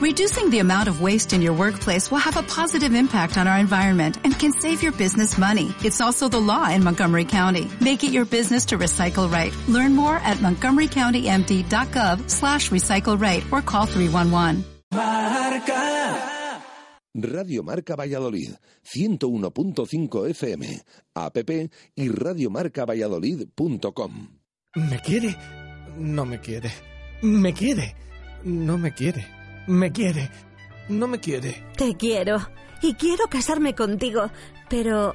Reducing the amount of waste in your workplace will have a positive impact on our environment and can save your business money. It's also the law in Montgomery County. Make it your business to recycle right. Learn more at montgomerycountymd.gov slash recycle right or call 311. Marca. Radio Marca Valladolid, 101.5 FM, app y radiomarcavalladolid.com. ¿Me quiere? No me quiere. ¿Me quiere? No me quiere. ¿Me quiere? No me quiere. Te quiero. Y quiero casarme contigo. Pero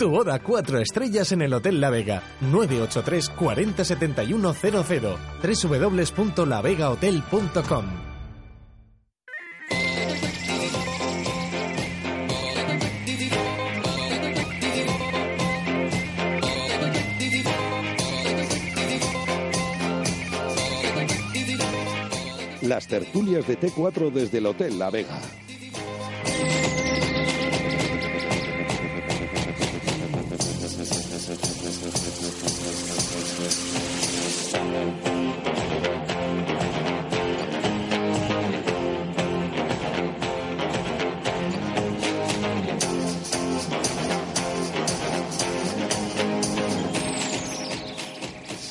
Tu boda cuatro estrellas en el Hotel La Vega. 983 40 71 00. www.lavegahotel.com. Las tertulias de T4 desde el Hotel La Vega.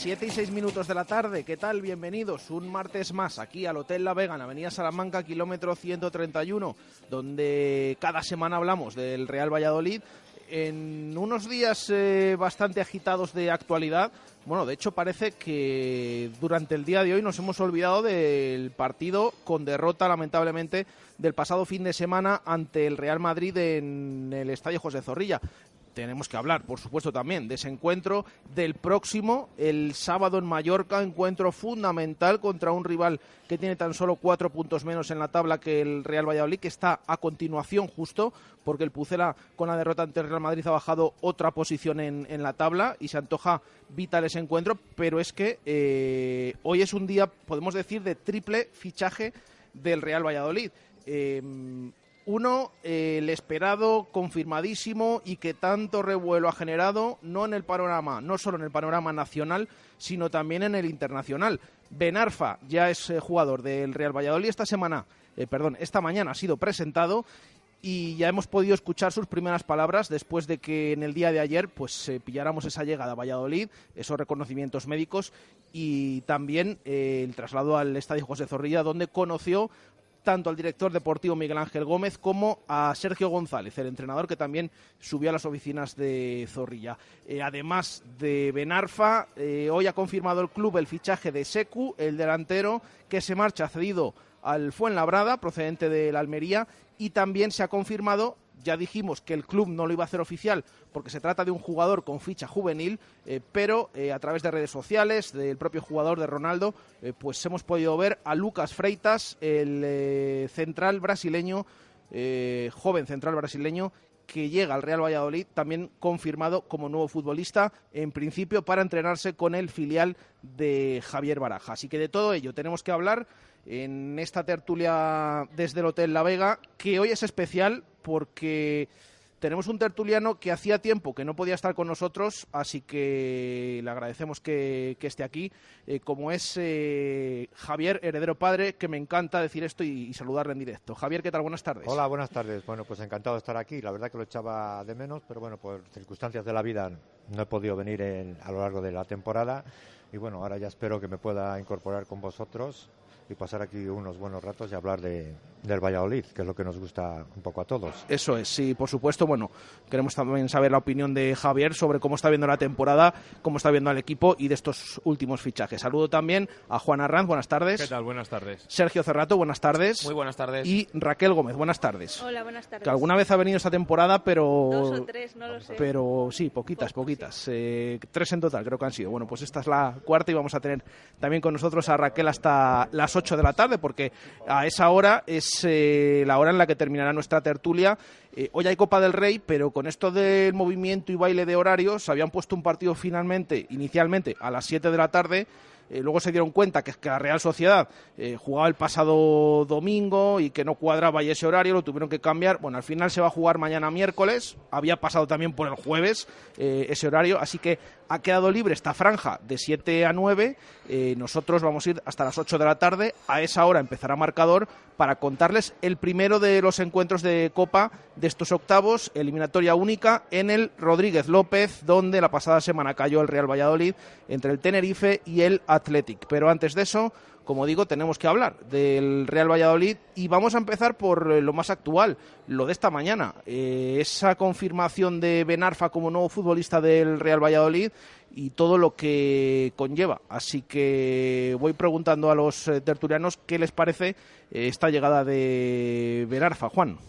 Siete y seis minutos de la tarde, ¿qué tal? Bienvenidos un martes más aquí al Hotel La Vega, en Avenida Salamanca, kilómetro 131, donde cada semana hablamos del Real Valladolid. En unos días eh, bastante agitados de actualidad, bueno, de hecho parece que durante el día de hoy nos hemos olvidado del partido con derrota, lamentablemente, del pasado fin de semana ante el Real Madrid en el Estadio José Zorrilla tenemos que hablar, por supuesto, también de ese encuentro del próximo, el sábado en Mallorca, encuentro fundamental contra un rival que tiene tan solo cuatro puntos menos en la tabla que el Real Valladolid, que está a continuación justo, porque el Pucela con la derrota ante el Real Madrid ha bajado otra posición en, la tabla y se antoja vital ese encuentro, pero es que eh, hoy es un día, podemos decir, de triple fichaje del Real Valladolid. Eh, uno, eh, el esperado, confirmadísimo y que tanto revuelo ha generado, no en el panorama, no solo en el panorama nacional, sino también en el internacional. Benarfa ya es eh, jugador del Real Valladolid esta semana, eh, perdón, esta mañana ha sido presentado y ya hemos podido escuchar sus primeras palabras después de que en el día de ayer pues pilláramos esa llegada a Valladolid, esos reconocimientos médicos y también el traslado al Estadio José Zorrilla donde conoció tanto al director deportivo Miguel Ángel Gómez como a Sergio González, el entrenador que también subió a las oficinas de Zorrilla. Eh, además de Benarfa, eh, hoy ha confirmado el club el fichaje de Secu, el delantero que se marcha cedido al Fuenlabrada, procedente de la Almería, y también se ha confirmado ya dijimos que el club no lo iba a hacer oficial porque se trata de un jugador con ficha juvenil, eh, pero eh, a través de redes sociales, del propio jugador de Ronaldo, eh, pues hemos podido ver a Lucas Freitas, el central brasileño, joven central brasileño, que llega al Real Valladolid, también confirmado como nuevo futbolista, en principio para entrenarse con el filial de Javier Baraja. Así que de todo ello tenemos que hablar en esta tertulia desde el Hotel La Vega, que hoy es especial porque tenemos un tertuliano que hacía tiempo que no podía estar con nosotros, así que le agradecemos que, esté aquí, eh, como es eh, Javier, heredero padre, que me encanta decir esto y, saludarle en directo. Javier, ¿qué tal? Buenas tardes. Hola, buenas tardes. Bueno, pues encantado de estar aquí. La verdad que lo echaba de menos, pero bueno, por circunstancias de la vida no he podido venir a lo largo de la temporada. Y bueno, ahora ya espero que me pueda incorporar con vosotros y pasar aquí unos buenos ratos y hablar de, del Valladolid, que es lo que nos gusta un poco a todos. Eso es, sí, por supuesto. Bueno, queremos también saber la opinión de Javier sobre cómo está viendo la temporada, cómo está viendo al equipo y de estos últimos fichajes. Saludo también a Juan Arranz, buenas tardes. ¿Qué tal? Buenas tardes. Sergio Cerrato, buenas tardes. Muy buenas tardes. Y Raquel Gómez, buenas tardes. Hola, buenas tardes. Que alguna vez ha venido esta temporada, pero... Dos o tres, no lo sé. Pero sí, poquitas, poquitas. Eh, tres en total creo que han sido. Bueno, pues esta es la cuarta y vamos a tener también con nosotros a Raquel hasta las 8 de la tarde, porque a esa hora es eh, la hora en la que terminará nuestra tertulia. Eh, hoy hay Copa del Rey, pero con esto del movimiento y baile de horarios, habían puesto un partido finalmente, inicialmente, a las 7 de la tarde eh, luego se dieron cuenta que, que la Real Sociedad jugaba el pasado domingo y que no cuadraba y ese horario, lo tuvieron que cambiar. Bueno, al final se va a jugar mañana miércoles, había pasado también por el jueves ese horario, así que ha quedado libre esta franja de 7 a 9. nosotros vamos a ir hasta las 8 de la tarde. A esa hora empezará marcador para contarles el primero de los encuentros de Copa de estos octavos, eliminatoria única en el Rodríguez López, donde la pasada semana cayó el Real Valladolid entre el Tenerife y el Athletic. Pero antes de eso, como digo, tenemos que hablar del Real Valladolid y vamos a empezar por eh, lo más actual, lo de esta mañana. Eh, esa confirmación de Benarfa como nuevo futbolista del Real Valladolid y todo lo que conlleva. Así que voy preguntando a los eh, tertulianos qué les parece esta llegada de Benarfa. Juan.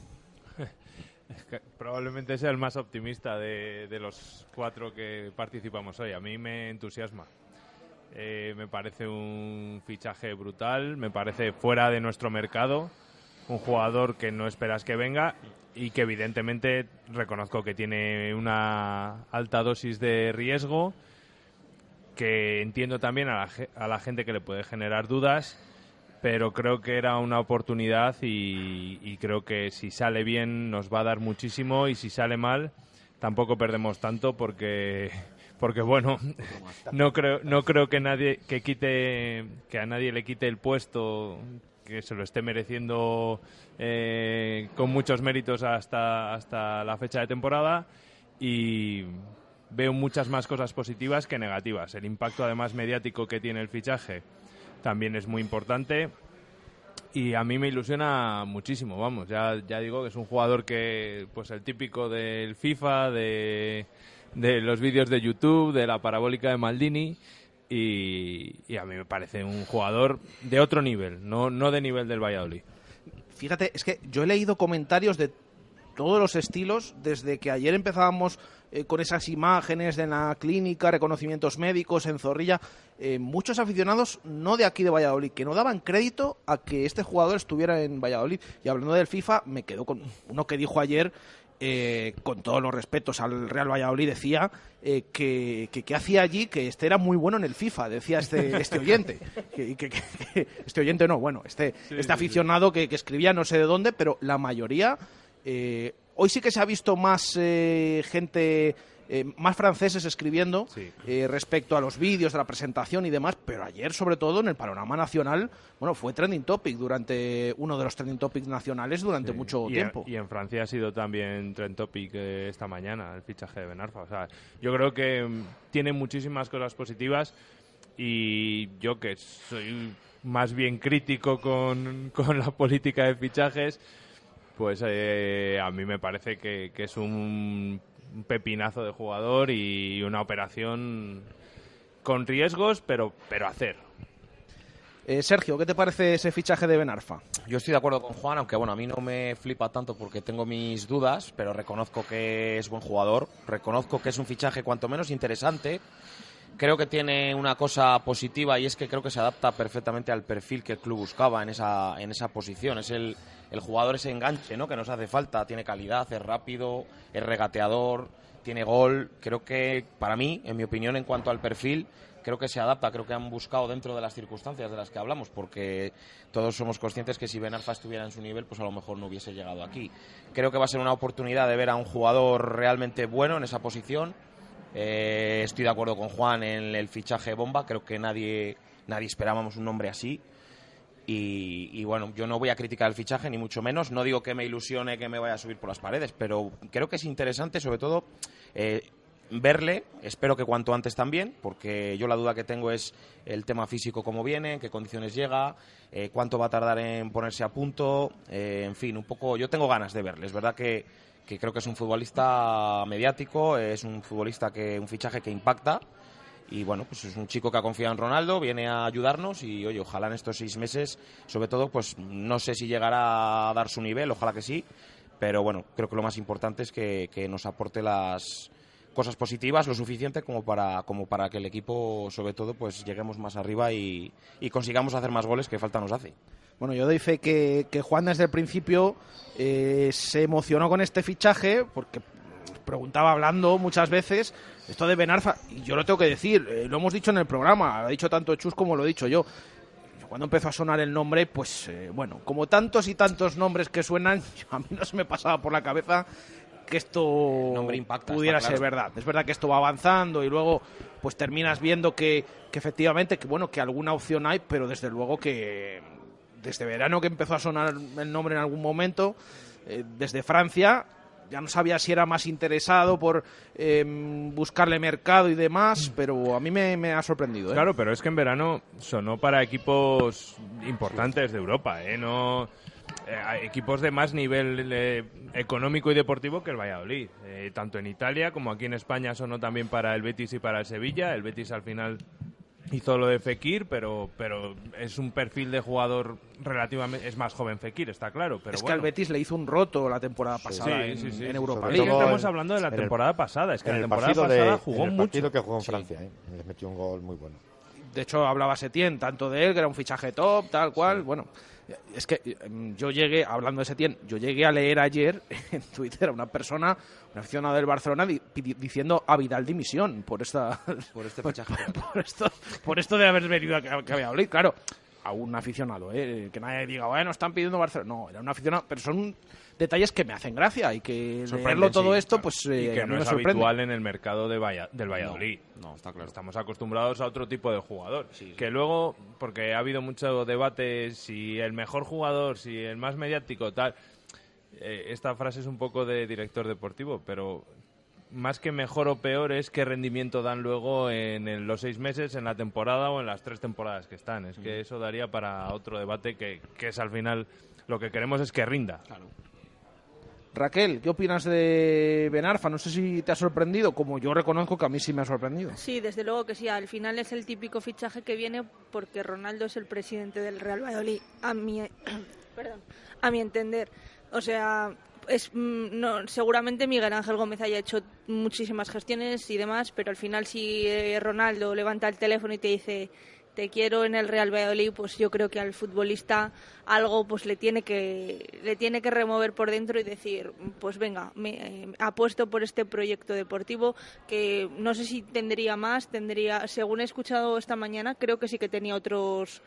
Probablemente sea el más optimista de los cuatro que participamos hoy. A mí me entusiasma. Eh, me parece un fichaje brutal, me parece fuera de nuestro mercado, un jugador que no esperas que venga y que evidentemente reconozco que tiene una alta dosis de riesgo, que entiendo también a la, a la gente que le puede generar dudas, pero creo que era una oportunidad y, y creo que si sale bien nos va a dar muchísimo y si sale mal tampoco perdemos tanto porque porque bueno, no creo, no creo que nadie que quite, que a nadie le quite el puesto que se lo esté mereciendo eh, con muchos méritos hasta, hasta la fecha de temporada. Y veo muchas más cosas positivas que negativas. El impacto además mediático que tiene el fichaje también es muy importante. Y a mí me ilusiona muchísimo, vamos, ya, ya digo que es un jugador que, pues el típico del FIFA, de de los vídeos de YouTube, de la parabólica de Maldini. Y, a mí me parece un jugador de otro nivel, no, no de nivel del Valladolid. Fíjate, es que yo he leído comentarios de todos los estilos, desde que ayer empezábamos eh, con esas imágenes de la clínica, reconocimientos médicos en Zorrilla, eh, muchos aficionados no de aquí de Valladolid, que no daban crédito a que este jugador estuviera en Valladolid. Y hablando del FIFA, me quedo con uno que dijo ayer eh, con todos los respetos al Real Valladolid, decía eh, que, que, hacía allí, que este era muy bueno en el FIFA, decía este, este oyente. Que, este oyente no, bueno, este, este aficionado Que, escribía no sé de dónde, pero la mayoría. Eh, hoy sí que se ha visto más gente eh, más franceses escribiendo eh, respecto a los vídeos de la presentación y demás, pero ayer, sobre todo, en el panorama nacional, bueno, fue trending topic durante uno de los trending topics nacionales durante mucho tiempo. y en Francia ha sido también trending topic eh, esta mañana el fichaje de Benarfa. O sea, yo creo que mm, tiene muchísimas cosas positivas y yo que soy más bien crítico con, con la política de fichajes, pues a mí me parece que, que, es un un pepinazo de jugador y una operación con riesgos, pero, pero hacer. Eh, Sergio, ¿qué te parece ese fichaje de Benarfa? Yo estoy de acuerdo con Juan, aunque bueno, a mí no me flipa tanto porque tengo mis dudas, pero reconozco que es buen jugador, reconozco que es un fichaje cuanto menos interesante. Creo que tiene una cosa positiva y es que creo que se adapta perfectamente al perfil que el club buscaba en esa, en esa posición. Es el, el jugador ese enganche, ¿no? Que nos hace falta, tiene calidad, es rápido, es regateador, tiene gol. Creo que para mí, en mi opinión, en cuanto al perfil, creo que se adapta, creo que han buscado dentro de las circunstancias de las que hablamos, porque todos somos conscientes que si Ben Arfa estuviera en su nivel, pues a lo mejor no hubiese llegado aquí. Creo que va a ser una oportunidad de ver a un jugador realmente bueno en esa posición. Eh, estoy de acuerdo con Juan en el fichaje bomba, creo que nadie, nadie esperábamos un nombre así. Y, bueno, yo no voy a criticar el fichaje, ni mucho menos. No digo que me ilusione que me vaya a subir por las paredes, pero creo que es interesante, sobre todo, eh, verle. Espero que cuanto antes también, porque yo la duda que tengo es el tema físico, cómo viene, en qué condiciones llega, eh, cuánto va a tardar en ponerse a punto. Eh, en fin, un poco. Yo tengo ganas de verle. Es verdad que, que creo que es un futbolista mediático, es un futbolista que. un fichaje que impacta y bueno, pues es un chico que ha confiado en Ronaldo, viene a ayudarnos y oye, ojalá en estos seis meses, sobre todo, pues no sé si llegará a dar su nivel, ojalá que sí, pero bueno, creo que lo más importante es que, nos aporte las cosas positivas lo suficiente como para, como para que el equipo, sobre todo, pues lleguemos más arriba y, y consigamos hacer más goles que falta nos hace. Bueno, yo doy fe que, que Juan desde el principio eh, se emocionó con este fichaje porque preguntaba hablando muchas veces esto de Benarfa, y yo lo tengo que decir, eh, lo hemos dicho en el programa, lo ha dicho tanto Chus como lo he dicho yo. Cuando empezó a sonar el nombre, pues eh, bueno, como tantos y tantos nombres que suenan, a mí no se me pasaba por la cabeza que esto Nombre impacta, pudiera claro. ser verdad. Es verdad que esto va avanzando y luego pues terminas viendo que, que efectivamente que bueno que alguna opción hay, pero desde luego que desde verano que empezó a sonar el nombre en algún momento, eh, desde Francia, ya no sabía si era más interesado por eh, buscarle mercado y demás, pero a mí me, me ha sorprendido. ¿eh? Claro, pero es que en verano sonó para equipos importantes de Europa, ¿eh? No, eh, equipos de más nivel económico y deportivo que el Valladolid. Tanto en Italia como aquí en España sonó también para el Betis y para el Sevilla. El Betis al final hizo lo de Fekir, pero, pero es un perfil de jugador relativamente... Es más joven Fekir, está claro. Pero es que bueno. al Betis le hizo un roto la temporada pasada Sí, en, sí, sí. en Europa que League. estamos en- hablando de la en el- temporada pasada. Es que en la el temporada partido pasada de, jugó en el mucho. partido que jugó en Sí. Francia, ¿eh? le metió un gol muy bueno. De hecho, hablaba Setién tanto de él, que era un fichaje top, tal cual. Bueno, es que eh, yo llegué, hablando de Setién, yo llegué a leer ayer en Twitter a una persona, un aficionado del Barcelona, di- diciendo a Vidal dimisión por esta Por este por, por esto, por esto de haber venido a que, a que había hablado. Claro, a un aficionado, ¿eh? que nadie diga, bueno, están pidiendo Barcelona. No, era un aficionado, pero son detalles que me hacen gracia y que leerlo todo sí, esto, claro. pues y eh, que no es sorprende. habitual en el mercado de Valla- del Valladolid. No, está claro. Estamos acostumbrados a otro tipo de jugador. Sí, sí. Que luego, porque ha habido mucho debate si el mejor jugador, si el más mediático, tal. eh, esta frase es un poco de director deportivo, pero más que mejor o peor es qué rendimiento dan luego en, los seis meses, en la temporada o en las tres temporadas que están. Es que eso daría para otro debate que, que es al final lo que queremos es que rinda. Raquel, ¿qué opinas de Benarfa? No sé si te ha sorprendido, como yo reconozco que a mí sí me ha sorprendido. Sí, desde luego que sí. Al final es el típico fichaje que viene porque Ronaldo es el presidente del Real Valladolid. A mi, perdón, a mi entender. O sea, es, mm, no, seguramente Miguel Ángel Gómez haya hecho muchísimas gestiones y demás, pero al final si eh, Ronaldo levanta el teléfono y te dice te quiero en el Real Valladolid, pues yo creo que al futbolista algo pues le tiene que le tiene que remover por dentro y decir, pues venga, me eh, apuesto por este proyecto deportivo que no sé si tendría más, tendría, según he escuchado esta mañana, creo que sí que tenía otros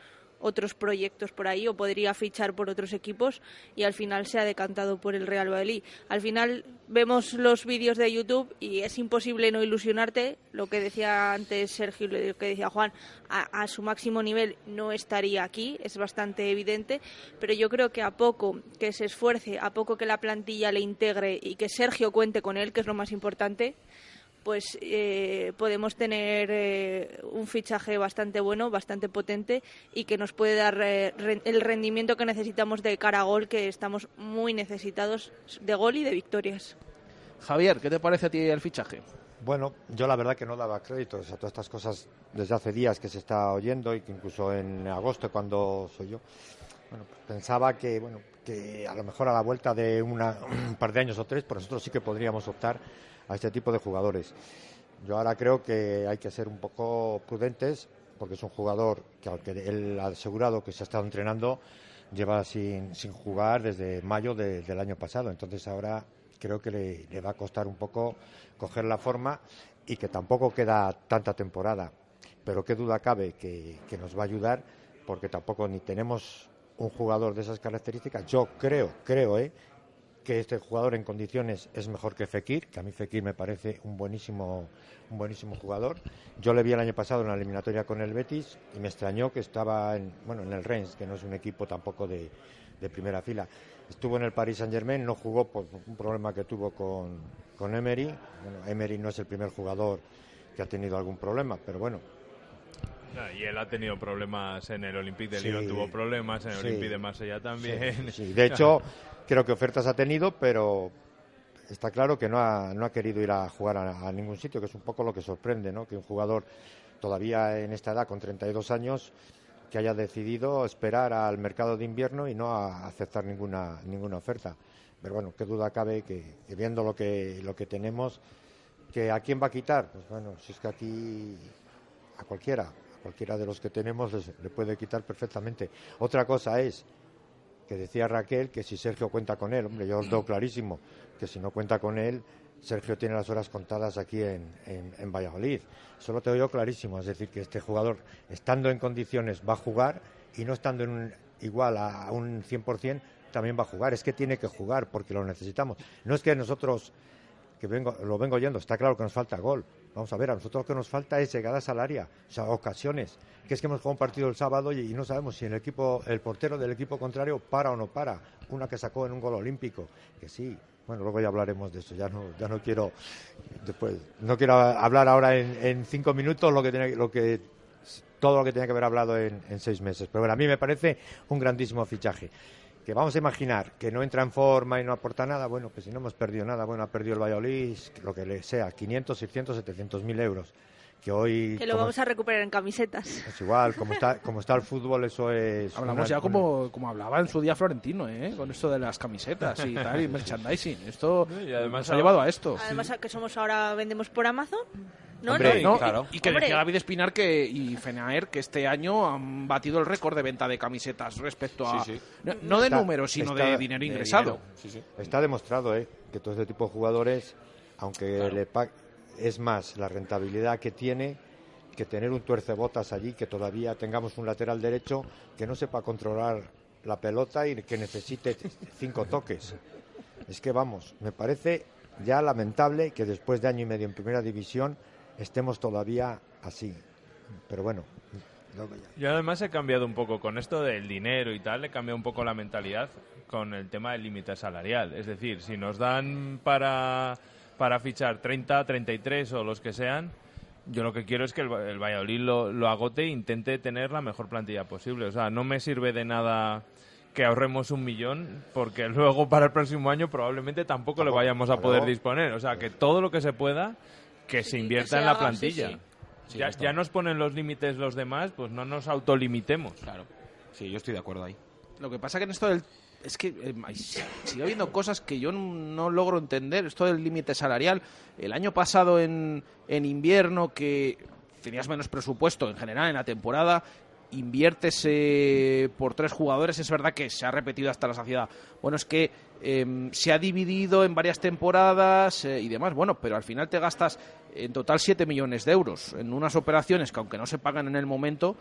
otros proyectos por ahí o podría fichar por otros equipos y al final se ha decantado por el Real Valladolid. Al final vemos los vídeos de YouTube y es imposible no ilusionarte. Lo que decía antes Sergio y lo que decía Juan, a, a su máximo nivel no estaría aquí, es bastante evidente, pero yo creo que a poco que se esfuerce, a poco que la plantilla le integre y que Sergio cuente con él, que es lo más importante, pues eh, podemos tener eh, un fichaje bastante bueno, bastante potente y que nos puede dar eh, ren- el rendimiento que necesitamos de cara a gol, que estamos muy necesitados de gol y de victorias. Javier, ¿qué te parece a ti el fichaje? Bueno, yo la verdad que no daba créditos a todas estas cosas desde hace días que se está oyendo y que incluso en agosto cuando soy yo, bueno, pues pensaba que bueno que a lo mejor a la vuelta de una- un par de años o tres, por nosotros sí que podríamos optar a este tipo de jugadores. Yo ahora creo que hay que ser un poco prudentes porque es un jugador que aunque él ha asegurado que se ha estado entrenando lleva sin, sin jugar desde mayo de- del año pasado. Entonces ahora creo que le, le va a costar un poco coger la forma y que tampoco queda tanta temporada. Pero qué duda cabe que, que nos va a ayudar porque tampoco ni tenemos un jugador de esas características. Yo creo, creo, ¿eh? Que este jugador en condiciones es mejor que Fekir, que a mí Fekir me parece un buenísimo, un buenísimo jugador. Yo le vi el año pasado en la eliminatoria con el Betis y me extrañó que estaba en, bueno, en el Reims, que no es un equipo tampoco de, de primera fila. Estuvo en el Paris Saint Germain, no jugó por un problema que tuvo con, con Emery. Bueno, Emery no es el primer jugador que ha tenido algún problema, pero bueno, Ah, Y él ha tenido problemas en el Olympique de Sí. Lyon, tuvo problemas en el Sí. Olympique de Marsella también. Sí, sí. De hecho, creo que ofertas ha tenido, pero está claro que no ha, no ha querido ir a jugar a, ningún sitio, que es un poco lo que sorprende, ¿no? Que un jugador todavía en esta edad, con 32 años, que haya decidido esperar al mercado de invierno y no a aceptar ninguna, ninguna oferta. Pero bueno, qué duda cabe que, que viendo lo que, lo que tenemos, ¿Que a quién va a quitar? Pues bueno, si es que aquí a cualquiera, a cualquiera de los que tenemos le puede quitar perfectamente. Otra cosa es que decía Raquel que si Sergio cuenta con él, hombre, yo os doy clarísimo que si no cuenta con él, Sergio tiene las horas contadas aquí en, en, Valladolid. Eso lo tengo yo clarísimo, es decir, que este jugador, estando en condiciones, va a jugar y no estando en igual a, a un 100%, también va a jugar. Es que tiene que jugar porque lo necesitamos. No es que nosotros que vengo, lo vengo oyendo, está claro que nos falta gol. Vamos a ver, a nosotros lo que nos falta es llegada salaria, o sea, ocasiones. Que es que hemos jugado un partido el sábado y, no sabemos si el equipo, el portero del equipo contrario para o no para. Una que sacó en un gol olímpico, que sí. Bueno, luego ya hablaremos de eso. Ya no, ya no quiero, después, no quiero hablar ahora en, cinco minutos lo que tiene, lo que todo lo que tenía que haber hablado en, en seis meses. Pero bueno, a mí me parece un grandísimo fichaje que vamos a imaginar que no entra en forma y no aporta nada, bueno, pues si no hemos perdido nada, bueno, ha perdido el Valladolid, lo que le sea, 500, 600, 700 mil euros. Que hoy. Que lo vamos a recuperar en camisetas. Es igual, como está, como está el fútbol, eso es. Hablamos ya como, como hablaba en su día Florentino, ¿eh? Con esto de las camisetas y tal, y merchandising. Esto y además ha llevado a esto. Además, que somos ahora, vendemos por Amazon. No, no, claro. y, que decía David Espinar que, y Fenaer que este año han batido el récord de venta de camisetas respecto a. No, de números, sino de dinero ingresado. está demostrado ¿eh? que todo este tipo de jugadores, aunque le es más la rentabilidad que tiene que tener un tuercebotas allí, que todavía tengamos un lateral derecho que no sepa controlar la pelota y que necesite cinco toques. Es que vamos, me parece ya lamentable que después de año y medio en primera división estemos todavía así. Pero bueno. Yo además he cambiado un poco con esto del dinero y tal, he cambiado un poco la mentalidad con el tema del límite salarial. Es decir, si nos dan para, para fichar 30, 33 o los que sean, yo lo que quiero es que el, el Valladolid lo, lo, agote e intente tener la mejor plantilla posible. O sea, no me sirve de nada que ahorremos un millón, porque luego para el próximo año probablemente tampoco, le vayamos a poder disponer. O sea, que todo lo que se pueda que se invierta en la plantilla. ya, ya, nos ponen los límites los demás, pues no nos autolimitemos. Claro. Sí, yo estoy de acuerdo ahí. Lo que pasa que en esto del es que eh, sigue habiendo cosas que yo no, logro entender. Esto del límite salarial. El año pasado en, en invierno que tenías menos presupuesto en general en la temporada inviertes por tres jugadores, es verdad que se ha repetido hasta la saciedad. Bueno, es que em, se ha dividido en varias temporadas eh, y demás, bueno, pero al final te gastas en total 7 millones de euros en unas operaciones que aunque no se pagan en el momento,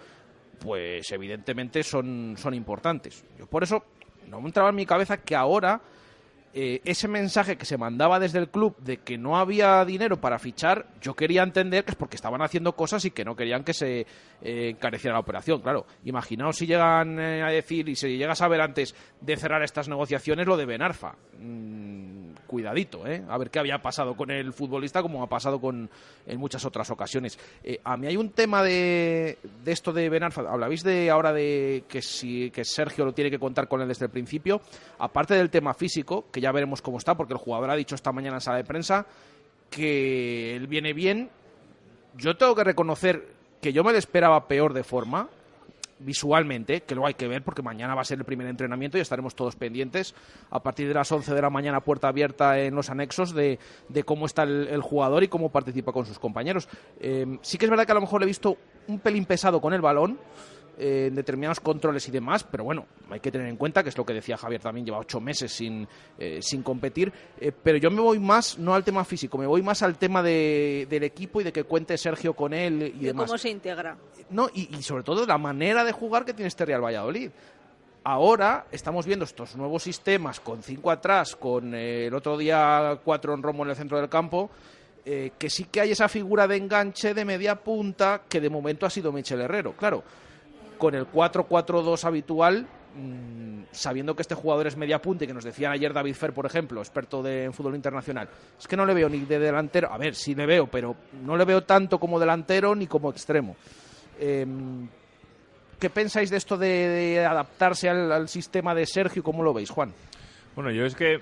pues evidentemente son, son importantes. Yo por eso no me entraba en mi cabeza que ahora eh, ese mensaje que se mandaba desde el club de que no había dinero para fichar, yo quería entender que es porque estaban haciendo cosas y que no querían que se eh, encareciera la operación. Claro, imaginaos si llegan eh, a decir y si llega a saber antes de cerrar estas negociaciones lo de Benarfa. Mm, cuidadito, ¿eh? A ver qué había pasado con el futbolista como ha pasado con en muchas otras ocasiones. a mí hay un tema de, de esto de Benarfa. Hablabais de ahora de que si que Sergio lo tiene que contar con él desde el principio. Aparte del tema físico, que ya veremos cómo está, porque el jugador ha dicho esta mañana en sala de prensa que él viene bien. Yo tengo que reconocer que yo me lo esperaba peor de forma, visualmente, que luego hay que ver porque mañana va a ser el primer entrenamiento y estaremos todos pendientes a partir de las 11 de la mañana, puerta abierta en los anexos de, cómo está el, jugador y cómo participa con sus compañeros. Eh, sí que es verdad que a lo mejor le he visto un pelín pesado con el balón, eh, en determinados controles y demás, pero bueno, hay que tener en cuenta que es lo que decía Javier también, lleva ocho meses sin, eh, sin competir, eh, pero yo me voy más, no al tema físico, me voy más al tema de, del equipo y de que cuente Sergio con él y, demás. cómo se integra. No, y, y sobre todo la manera de jugar que tiene este Real Valladolid. Ahora estamos viendo estos nuevos sistemas con cinco atrás, con el otro día cuatro en Romo en el centro del campo, que sí que hay esa figura de enganche de media punta que de momento ha sido Michel Herrero. Claro, con el 4-4-2 habitual, mm, sabiendo que este jugador es media punta y que nos decían ayer David Fer, por ejemplo, experto de, en fútbol internacional, es que no le veo ni de delantero, a ver, sí le veo, pero no le veo tanto como delantero ni como extremo. Em, ¿Qué pensáis de esto de, adaptarse al, sistema de Sergio? ¿Cómo lo veis, Juan? Bueno, yo es que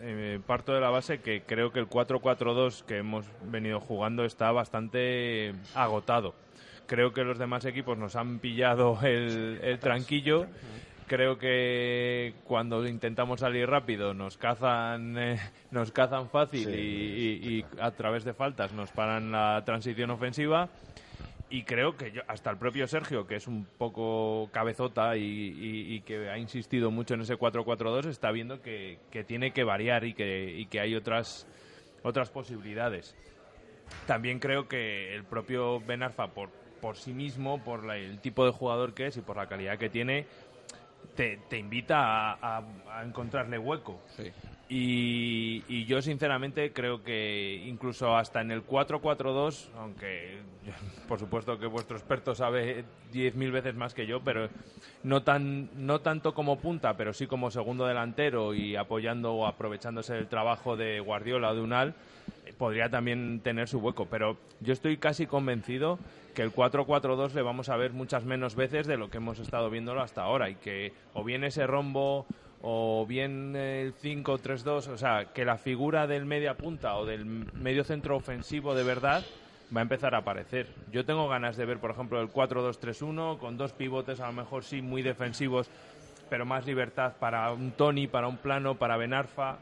eh, parto de la base que creo que el 4-4-2 que hemos venido jugando está bastante agotado creo que los demás equipos nos han pillado el, tranquillo creo que cuando intentamos salir rápido nos cazan, eh, nos cazan fácil y, y- y a través de faltas nos paran la transición ofensiva. Y creo que yo- hasta el propio Sergio, que es un poco cabezota y, y- y que ha insistido mucho en ese 4-4-2, está viendo que, que tiene que variar y que, y que hay otras, otras posibilidades. También creo que el propio Ben Arfa, por, por sí mismo, por la- el tipo de jugador que es y por la calidad que tiene, te, te invita a, a- a encontrarle hueco. Y, y yo sinceramente creo que incluso hasta en el 4-4-2, aunque por supuesto que vuestro experto sabe 10.000 veces más que yo, pero no, tan, no tanto como punta, pero sí como segundo delantero y apoyando o aprovechándose del trabajo de Guardiola o de Unal, eh, podría también tener su hueco. Pero yo estoy casi convencido que el 4-4-2 le vamos a ver muchas menos veces de lo que hemos estado viéndolo hasta ahora y que o bien ese rombo o bien el 5-3-2, o sea, que la figura del media punta o del medio centro ofensivo de verdad va a empezar a aparecer. Yo tengo ganas de ver, por ejemplo, el 4-2-3-1 con dos pivotes, a lo mejor sí muy defensivos, pero más libertad para un Tony, para un plano, para Benarfa.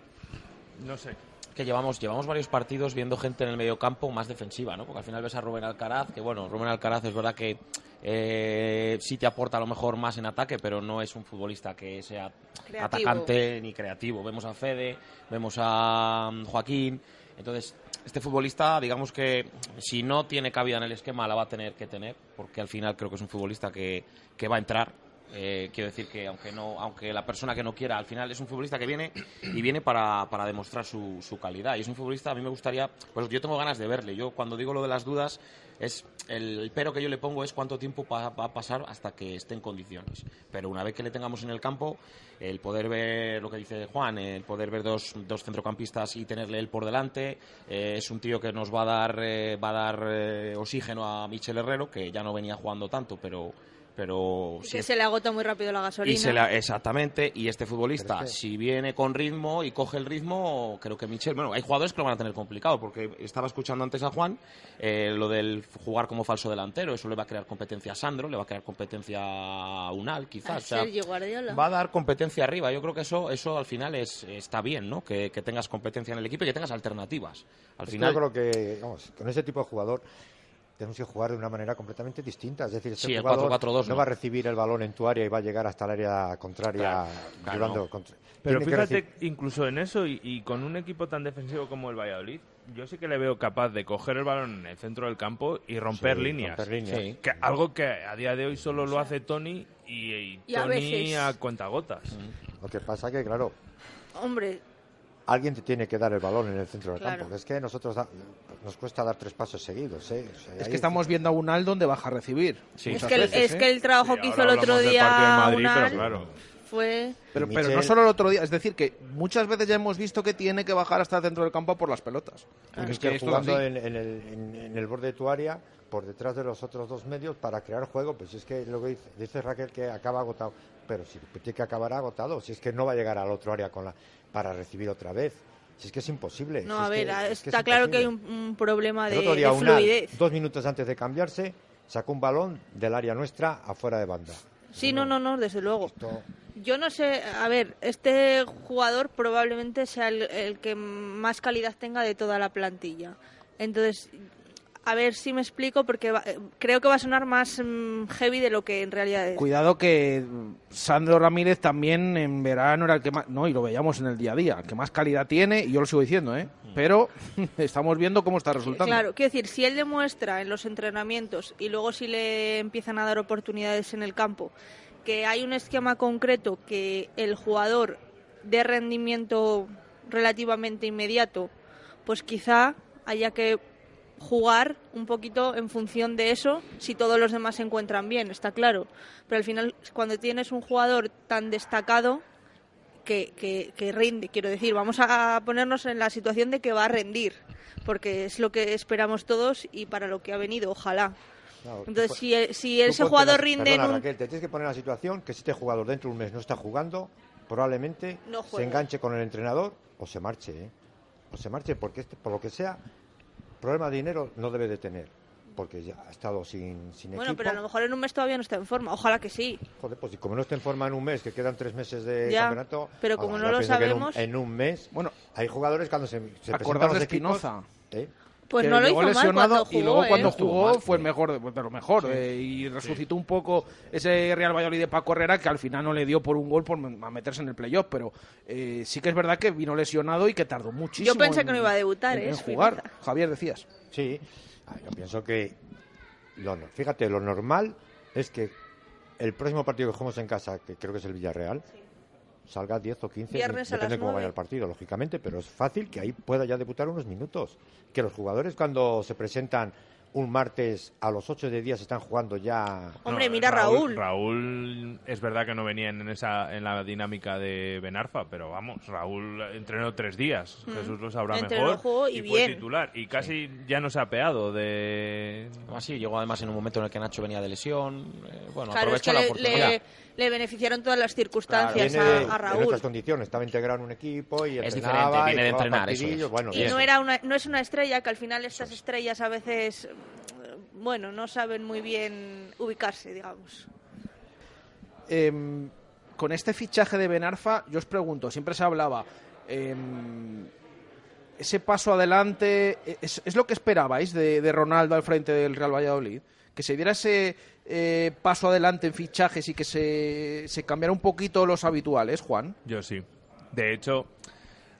No sé. Que llevamos llevamos varios partidos viendo gente en el medio campo más defensiva, ¿no? Porque al final ves a Rubén Alcaraz, que bueno, Rubén Alcaraz es verdad que eh, sí te aporta a lo mejor más en ataque, pero no es un futbolista que sea Creativo. atacante ni creativo. Vemos a Fede, vemos a mm, Joaquín, entonces este futbolista, digamos que si no tiene cabida en el esquema la va a tener que tener, porque al final creo que es un futbolista que, que va a entrar eh, quiero decir que aunque no aunque la persona que no quiera al final es un futbolista que viene y viene para, para demostrar su, su calidad. Y es un futbolista a mí me gustaría pues yo tengo ganas de verle. Yo cuando digo lo de las dudas es el, pero que yo le pongo es cuánto tiempo va a pasar hasta que esté en condiciones. Pero una vez que le tengamos en el campo el poder ver lo que dice Juan el poder ver dos, dos centrocampistas y tenerle él por delante eh, es un tío que nos va a dar eh, va a dar eh, oxígeno a Michel Herrero que ya no venía jugando tanto pero pero Y si que es- se le agota muy rápido la gasolina. y se la- exactamente, y este futbolista, Pero es que- si viene con ritmo y coge el ritmo, creo que Michel, bueno, hay jugadores que lo van a tener complicado, porque estaba escuchando antes a Juan eh, lo del jugar como falso delantero, eso le va a crear competencia a Sandro, le va a crear competencia a Unal, A quizás. o sea, Sergio Guardiola. va a dar competencia arriba. Yo creo que eso, eso al final es, está bien, ¿no? Que, que tengas competencia en el equipo y que tengas alternativas. Al Es final, yo creo que, vamos, con ese tipo de jugador tenemos que jugar de una manera completamente distinta. Es decir, ese Sí, el jugador 4-4-2 no no. va a recibir el balón en tu área y va a llegar hasta el área contraria Claro, claro. llevando contra- Pero fíjate, incluso en eso y, y con un equipo tan defensivo como el Valladolid, yo sí que le veo capaz de coger el balón en el centro del campo y romper Sí, líneas. romper líneas. Sí. Que algo que a día de hoy solo lo hace Tony y, y Y a Tony veces- a cuentagotas. Lo que pasa que, claro, Hombre, alguien te tiene que dar el balón en el centro del Claro. campo. Es que nosotros nos cuesta dar tres pasos seguidos. ¿eh? O sea, Es que estamos viendo a Unal donde baja a recibir. Sí. es que, el, veces, es ¿eh? que el trabajo Sí, que hizo el otro día partido del Madrid, Unal pero claro. fue... Pero, pero no solo el otro día, es decir, que muchas veces ya hemos visto que tiene que bajar hasta el centro del campo por las pelotas. Es que es jugando en, en el, en- en el borde de tu área, por detrás de los otros dos medios, para crear juego. Pues es que luego dice, dice Raquel que acaba agotado. Pero si tiene que acabar agotado, si es que no va a llegar al otro área con la, para recibir otra vez. Si es que es imposible. No, si a ver, que- a- es que es está claro que hay un, un problema de, día, fluidez. dos minutos antes de cambiarse, sacó un balón del área nuestra afuera de banda. Sí, no, no, no, desde luego. Esto- Yo no sé, a ver, este jugador probablemente sea el, el que más calidad tenga de toda la plantilla. Entonces, a ver si me explico, porque va- eh, creo que va a sonar más mm, heavy de lo que en realidad es. Cuidado que mm, Sandro Ramírez también en verano era el que más, no, y lo veíamos en el día a día, el que más calidad tiene, y yo lo sigo diciendo, ¿eh? Pero estamos viendo cómo está resultando. Claro, quiero decir, si él demuestra en los entrenamientos y luego si le empiezan a dar oportunidades en el campo que hay un esquema concreto que el jugador de rendimiento relativamente inmediato, pues quizá haya que jugar un poquito en función de eso si todos los demás se encuentran bien, está claro. Pero al final, cuando tienes un jugador tan destacado, que, que, que rinde, quiero decir, vamos a ponernos en la situación de que va a rendir, porque es lo que esperamos todos y para lo que ha venido, ojalá. Entonces, si, eh, si ese ponte jugador rinde en perdona, un... Raquel, te tienes que poner en la situación que si este jugador dentro de un mes no está jugando, probablemente No se enganche con el entrenador o se marche, ¿eh? O se marche porque este, por lo que sea, problema de dinero no debe de tener. porque ya ha estado sin, sin Bueno, equipo. pero a lo mejor en un mes todavía no está en forma. Ojalá que sí. Joder, pues y como no esté en forma en un mes, que quedan tres meses de Ya, campeonato. pero como ahora, no lo en un- sabemos- En un, mes, Bueno, hay jugadores cuando se, se presentan los de equipos. Espinoza. ¿eh? Pues que no lo hizo mal lesionado cuando jugó, y luego ¿eh? cuando Estuvo jugó mal, fue el mejor de, de lo mejor eh, y resucitó un poco ese Real Valladolid de Paco Herrera que al final no le dio por un gol por a meterse en el playoff pero eh, sí que es verdad que vino lesionado y que tardó muchísimo Yo pensé en- que no iba a debutar, en, ¿eh? en jugar. Javier decías. Sí, Ah, yo pienso que, lo, fíjate, lo normal es que el próximo partido que jugamos en casa, que creo que es el Villarreal, salga 10 o 15, Viernes a depende las de cómo vaya el partido, lógicamente, pero es fácil que ahí pueda ya debutar unos minutos. Que los jugadores cuando se presentan un martes a los 8 de día se están jugando ya... Hombre, No, mira Raúl. Raúl es verdad que no venía en esa en la dinámica de Benarfa, pero vamos, Raúl entrenó tres días. Mm. Jesús lo sabrá Entrenó, mejor. jugó y fue bien. titular y casi ya no se ha peado de Así, llegó además en un momento en el que Nacho venía de lesión. eh, bueno, Claro, es aprovechó que la le, oportunidad. le- le beneficiaron todas las circunstancias Viene a, a en Raúl. otras condiciones, estaba integrado en un equipo y Es entrenaba diferente, y viene de entrenar, eso es. Bueno, Y bien. no, era una, no es una estrella, que al final estas estrellas a veces, bueno, no saben muy bien ubicarse, digamos. Em, con este fichaje de Benarfa yo os pregunto siempre se hablaba em, ese paso adelante es, es lo que esperabais de, de Ronaldo al frente del Real Valladolid que se diera ese eh, paso adelante en fichajes y que se, se cambiara un poquito los habituales Juan Yo sí. De hecho,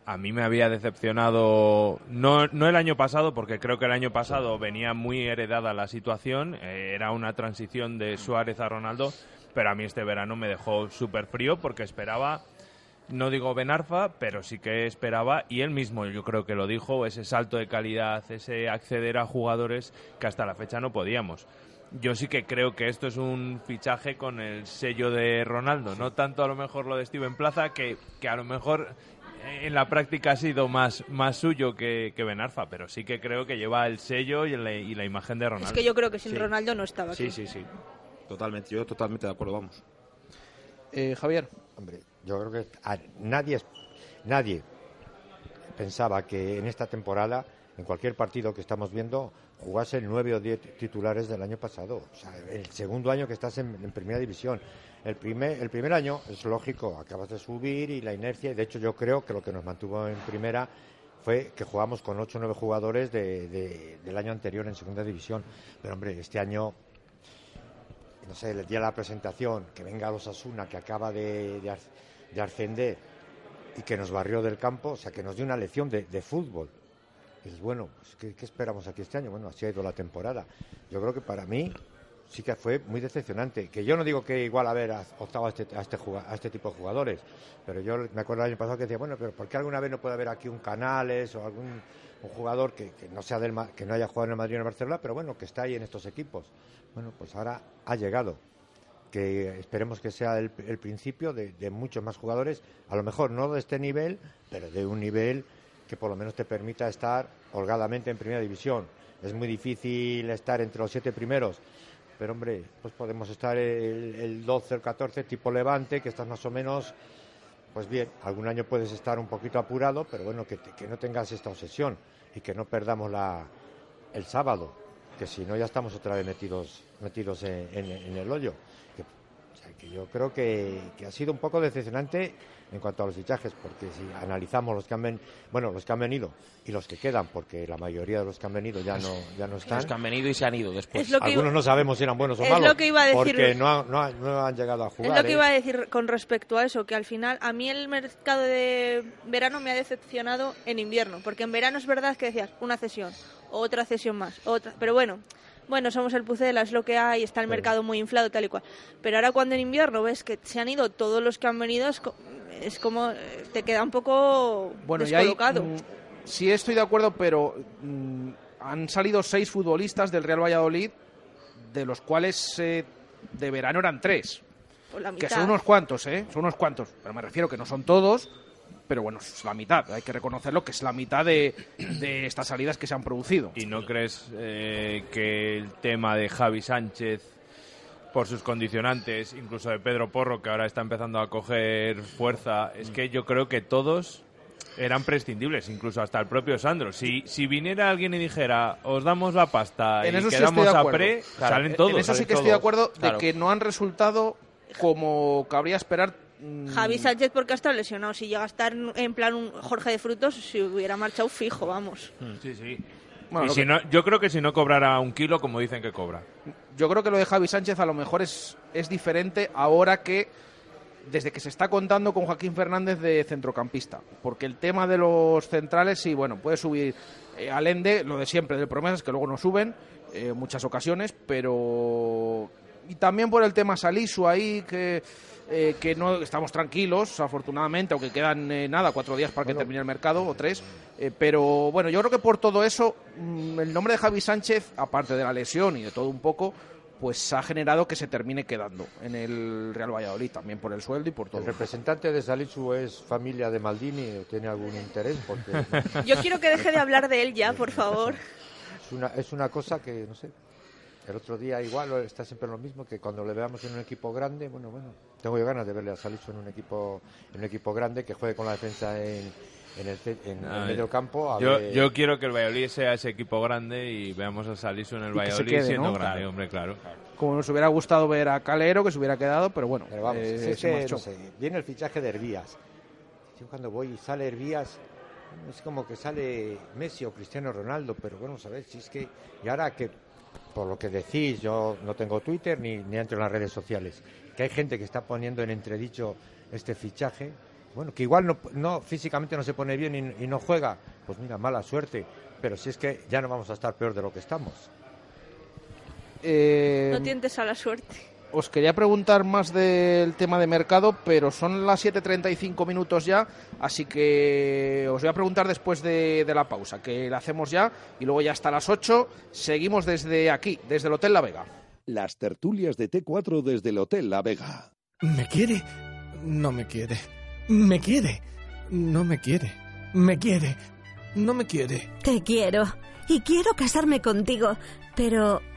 a mí me había decepcionado, no, no el año pasado, porque creo que el año pasado venía muy heredada la situación, eh, era una transición de Suárez a Ronaldo, pero a mí este verano me dejó súper frío porque esperaba, no digo Benarfa, pero sí que esperaba, y él mismo yo creo que lo dijo, ese salto de calidad, ese acceder a jugadores que hasta la fecha no podíamos. Yo sí que creo que esto es un fichaje con el sello de Ronaldo, no tanto a lo mejor lo de Steven Plaza, que, que a lo mejor eh, en la práctica ha sido más, más suyo que, que Benarfa, pero sí que creo que lleva el sello y la, y la imagen de Ronaldo. Es que yo creo que sin Sí. Ronaldo no estaba aquí. Sí, sí, sí. Totalmente, yo totalmente de acuerdo, vamos. Eh, Javier Hombre, yo creo que a- nadie, nadie pensaba que en esta temporada, en cualquier partido que estamos viendo, jugase 9 o 10 titulares del año pasado. O sea, el segundo año que estás en, primera división. El primer, el primer año, es lógico, acabas de subir y la inercia, de hecho yo creo que lo que nos mantuvo en primera fue que jugamos con 8 o 9 jugadores de- de- del año anterior en segunda división. Pero hombre, este año no sé, el día de la presentación, que venga los Asuna, que acaba de, de, de ascender y que nos barrió del campo, o sea, que nos dio una lección de, de fútbol. Y bueno, pues, ¿qué, qué esperamos aquí este año? Bueno, así ha ido la temporada. Yo creo que para mí sí que fue muy decepcionante. Que yo no digo que igual haber optado a este, a, este, a este tipo de jugadores, pero yo me acuerdo el año pasado que decía, bueno, pero ¿por qué alguna vez no puede haber aquí un Canales o algún un jugador que, que no sea del que no haya jugado en el Madrid o en el Barcelona, pero bueno, que está ahí en estos equipos? Bueno, pues ahora ha llegado que esperemos que sea el, el principio de, muchos más jugadores, a lo mejor no de este nivel, pero de un nivel que por lo menos te permita estar holgadamente en primera división. Es muy difícil estar entre los siete primeros, pero hombre, pues podemos estar el, el 12 o el 14 tipo Levante, que estás más o menos, pues bien, algún año puedes estar un poquito apurado, pero bueno, que, que no tengas esta obsesión y que no perdamos la, el sábado, que si no ya estamos otra vez metidos, metidos en, en- el hoyo. Que yo creo que, que ha sido un poco decepcionante en cuanto a los fichajes, porque si analizamos los que han ven- bueno, los que han venido y los que quedan, porque la mayoría de los que han venido ya no, ya no están. Los que han venido y se han ido después. Algunos iba- no sabemos si eran buenos o es malos, lo que iba a decir- porque no, han- no han- no han llegado a jugar. Es lo que ¿eh? iba a decir con respecto a eso, que al final a mí el mercado de verano me ha decepcionado en invierno, porque en verano es verdad que decías una cesión, otra cesión más, otra, pero bueno, bueno, somos el Pucela, es lo que hay, está el mercado muy inflado tal y cual. Pero ahora cuando en invierno ves que se han ido todos los que han venido, es, co- es como eh, te queda un poco Bueno, descolocado. mm, sí estoy de acuerdo, pero mm, han salido seis futbolistas del Real Valladolid, de los cuales eh, de verano eran tres. Que son unos cuantos, ¿eh? Son unos cuantos. Pero me refiero que no son todos, pero bueno, es la mitad. Hay que reconocerlo que es la mitad de, de estas salidas que se han producido. ¿Y no crees eh, que el tema de Javi Sánchez, por sus condicionantes, incluso de Pedro Porro, que ahora está empezando a coger fuerza, es que yo creo que todos eran prescindibles, incluso hasta el propio Sandro. Si, si viniera alguien y dijera, os damos la pasta En y eso sí quedamos estoy de a acuerdo. pre, Claro, salen en- todos. En eso sí que estoy de acuerdo Claro. de que no han resultado como cabría esperar. Mm, Javi Sánchez porque ha estado lesionado. Si llega a estar en plan un Jorge de Frutos, si hubiera marchado fijo, vamos. Sí, sí. Bueno, Y si que- no, yo creo que si no cobrara un kilo, como dicen que cobra. Yo creo que lo de Javi Sánchez a lo mejor es, es diferente ahora que desde que se está contando con Joaquín Fernández de centrocampista. Porque el tema de los centrales, sí, bueno, puede subir eh, al Ende, lo de siempre, de promesas que luego no suben eh, en muchas ocasiones, pero. Y también por el tema Salisu ahí, que, eh, que no estamos tranquilos, afortunadamente, aunque quedan eh, nada, cuatro días para que termine el mercado, o tres. Eh, pero bueno, yo creo que por todo eso, mm, el nombre de Javi Sánchez, aparte de la lesión y de todo un poco, pues ha generado que se termine quedando en el Real Valladolid, también por el sueldo y por todo. ¿El representante de Salisu es familia de Maldini o tiene algún interés? Porque Yo quiero que deje de hablar de él ya, por favor. es una, es una cosa que, no sé, el otro día igual está siempre lo mismo, que cuando le veamos en un equipo grande, bueno, bueno, tengo yo ganas de verle a Salisu en un equipo, en un equipo grande que juegue con la defensa en, en el, en Ah, el medio campo. a Yo, ver- yo quiero que el Valladolid sea ese equipo grande y veamos a Salisu en el Y que quede, siendo ¿no? grande, Claro. hombre, claro. Como nos hubiera gustado ver a Calero, que se hubiera quedado, pero bueno, Pero vamos, eh, si es se que, marchó. no sé, viene el fichaje de Hervías. Yo cuando voy y sale Hervías, es como que sale Messi o Cristiano Ronaldo, pero bueno, ¿sabes? Si es que, y ahora que, por lo que decís, yo no tengo Twitter ni, ni entro en las redes sociales, que hay gente que está poniendo en entredicho este fichaje, bueno, que igual no, no físicamente no se pone bien y, y no juega, pues mira, mala suerte, pero si es que ya no vamos a estar peor de lo que estamos. Eh, No tientes a la suerte. Os quería preguntar más del tema de mercado, pero son las 7.35 minutos ya, así que os voy a preguntar después de, de la pausa, que la hacemos ya, y luego ya hasta las 8 seguimos desde aquí, desde el Hotel La Vega. Las tertulias de T4 desde el Hotel La Vega. ¿Me quiere? No me quiere. ¿Me quiere? No me quiere. ¿Me quiere? No me quiere. Te quiero. Y quiero casarme contigo, pero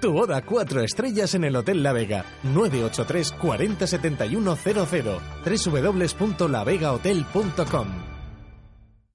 Tu boda cuatro estrellas en el Hotel La Vega. 983 40 71 00. www.lavegahotel.com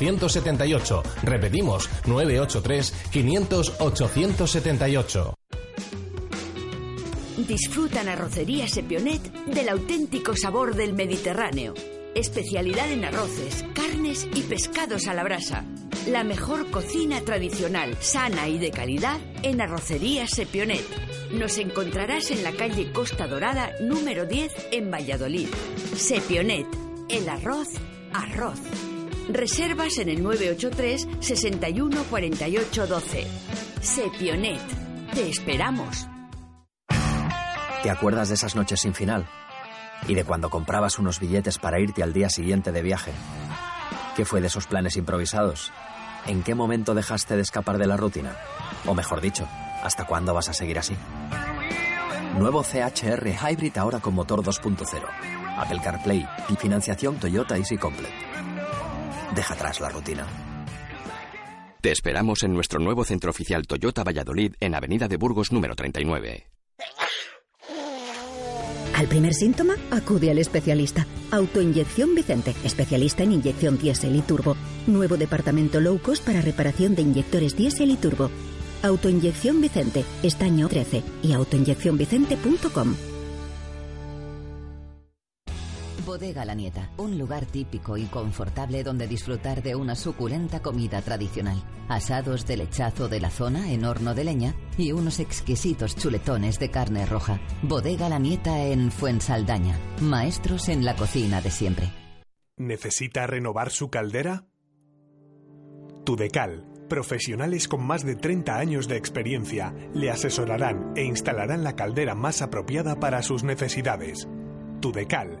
878. Repetimos, 983 500 878. Disfrutan Arrocería Sepionet del auténtico sabor del Mediterráneo. Especialidad en arroces, carnes y pescados a la brasa. La mejor cocina tradicional, sana y de calidad en Arrocería Sepionet. Nos encontrarás en la calle Costa Dorada, número 10, en Valladolid. Sepionet, el arroz, arroz. Reservas en el 983 61 48 12. Sepionet. Te esperamos. ¿Te acuerdas de esas noches sin final? ¿Y de cuando comprabas unos billetes para irte al día siguiente de viaje? ¿Qué fue de esos planes improvisados? ¿En qué momento dejaste de escapar de la rutina? O mejor dicho, ¿hasta cuándo vas a seguir así? Nuevo CHR Hybrid ahora con motor 2.0, Apple CarPlay y financiación Toyota Easy Complete. Deja atrás la rutina. Te esperamos en nuestro nuevo centro oficial Toyota Valladolid en Avenida de Burgos número 39. Al primer síntoma, acude al especialista. Autoinyección Vicente, especialista en inyección diésel y turbo. Nuevo departamento low cost para reparación de inyectores diésel y turbo. Autoinyección Vicente, estaño 13 y autoinyeccionvicente.com. Bodega La Nieta, un lugar típico y confortable donde disfrutar de una suculenta comida tradicional. Asados de lechazo de la zona en horno de leña y unos exquisitos chuletones de carne roja. Bodega La Nieta en Fuensaldaña. Maestros en la cocina de siempre. ¿Necesita renovar su caldera? Tudecal, profesionales con más de 30 años de experiencia, le asesorarán e instalarán la caldera más apropiada para sus necesidades. Tudecal,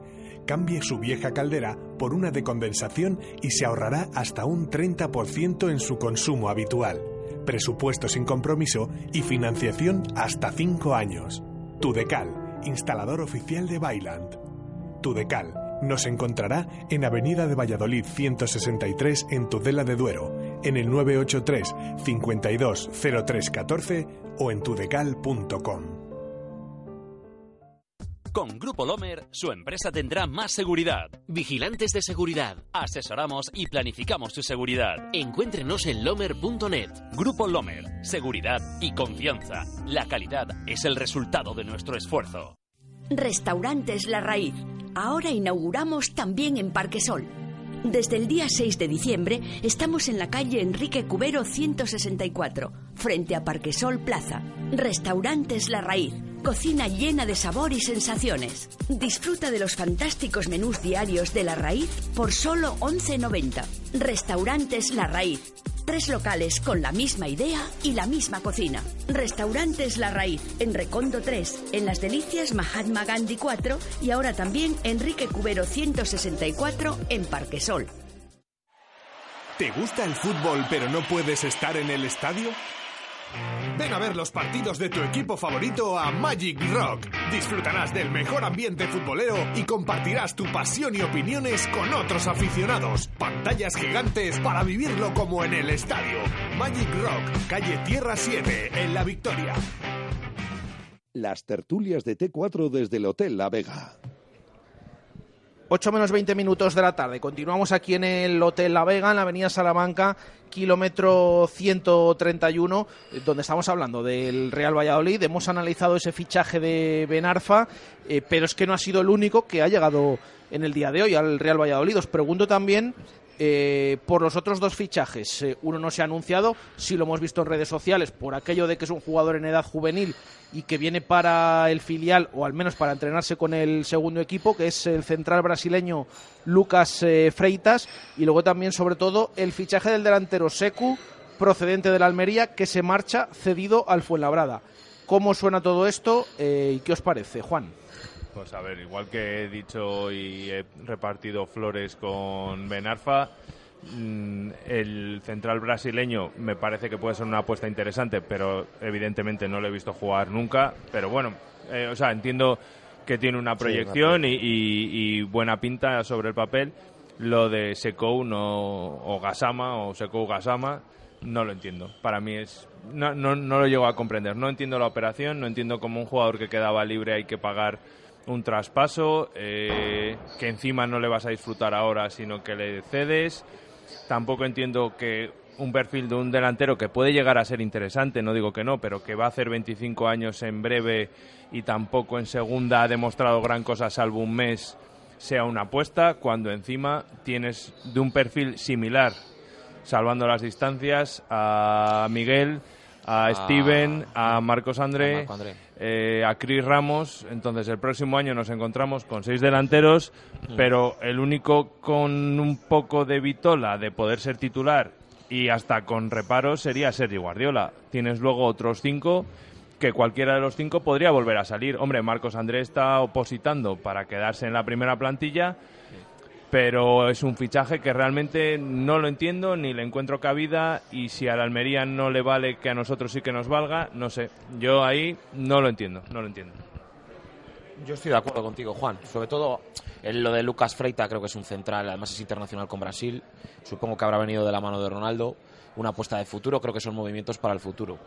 cambie su vieja caldera por una de condensación y se ahorrará hasta un 30% en su consumo habitual. Presupuesto sin compromiso y financiación hasta 5 años. Tudecal, instalador oficial de Bailand. Tudecal, nos encontrará en Avenida de Valladolid 163 en Tudela de Duero, en el 983 52 0314 o en tudecal.com. Con Grupo Lomer, su empresa tendrá más seguridad. Vigilantes de seguridad. Asesoramos y planificamos su seguridad. Encuéntrenos en lomer.net. Grupo Lomer. Seguridad y confianza. La calidad es el resultado de nuestro esfuerzo. Restaurantes La Raíz. Ahora inauguramos también en Parquesol. Desde el día 6 de diciembre estamos en la calle Enrique Cubero 164, frente a Parquesol Plaza. Restaurantes La Raíz. Cocina llena de sabor y sensaciones. Disfruta de los fantásticos menús diarios de La Raíz por solo 11.90. Restaurantes La Raíz. Tres locales con la misma idea y la misma cocina. Restaurantes La Raíz, en Recondo 3, en Las Delicias Mahatma Gandhi 4 y ahora también Enrique Cubero 164 en Parquesol. ¿Te gusta el fútbol pero no puedes estar en el estadio? Ven a ver los partidos de tu equipo favorito a Magic Rock. Disfrutarás del mejor ambiente futbolero y compartirás tu pasión y opiniones con otros aficionados. Pantallas gigantes para vivirlo como en el estadio. Magic Rock, calle Tierra 7, en La Victoria. Las tertulias de T4 desde el Hotel La Vega. 8 menos 20 minutos de la tarde. Continuamos aquí en el Hotel La Vega, en la Avenida Salamanca, kilómetro 131, eh, donde estamos hablando del Real Valladolid. Hemos analizado ese fichaje de Benarfa, eh, pero es que no ha sido el único que ha llegado en el día de hoy al Real Valladolid. Os pregunto también eh, por los otros dos fichajes. Eh, uno no se ha anunciado, sí lo hemos visto en redes sociales, por aquello de que es un jugador en edad juvenil y que viene para el filial, o al menos para entrenarse con el segundo equipo, que es el central brasileño Lucas eh, Freitas. Y luego también, sobre todo, el fichaje del delantero Secu, procedente de la Almería, que se marcha cedido al Fuenlabrada. ¿Cómo suena todo esto y qué os parece, Juan? Pues a ver, igual que he dicho y he repartido flores con Benarfa, mm, el central brasileño me parece que puede ser una apuesta interesante, pero evidentemente no lo he visto jugar nunca. Pero bueno, eh, o sea, entiendo que tiene una proyección y, y, buena pinta sobre el papel. Lo de Sekou no, o Gasama o Sekou Gasama no lo entiendo. Para mí es no, no, no lo llego a comprender. No entiendo la operación, no entiendo cómo un jugador que quedaba libre hay que pagar un traspaso eh, que encima no le vas a disfrutar ahora, sino que le cedes. Tampoco entiendo que un perfil de un delantero que puede llegar a ser interesante, no digo que no, pero que va a hacer 25 años en breve y tampoco en segunda ha demostrado gran cosa salvo un mes, sea una apuesta, cuando encima tienes de un perfil similar, salvando las distancias, a Miguel, a, Steven, a Marcos André, eh, a Chris Ramos. Entonces, el próximo año nos encontramos con seis delanteros, mm. pero el único con un poco de vitola de poder ser titular y hasta con reparos sería Sergio Guardiola. Tienes luego otros cinco que cualquiera de los cinco podría volver a salir. Hombre, Marcos André está opositando para quedarse en la primera plantilla pero es un fichaje que realmente no lo entiendo ni le encuentro cabida y si a la Almería no le vale que a nosotros sí que nos valga, no sé, yo ahí no lo entiendo, no lo entiendo. Yo estoy de acuerdo contigo, Juan. Sobre todo en lo de Lucas Freita, creo que es un central, además es internacional con Brasil. Supongo que habrá venido de la mano de Ronaldo. Una apuesta de futuro, creo que son movimientos para el futuro.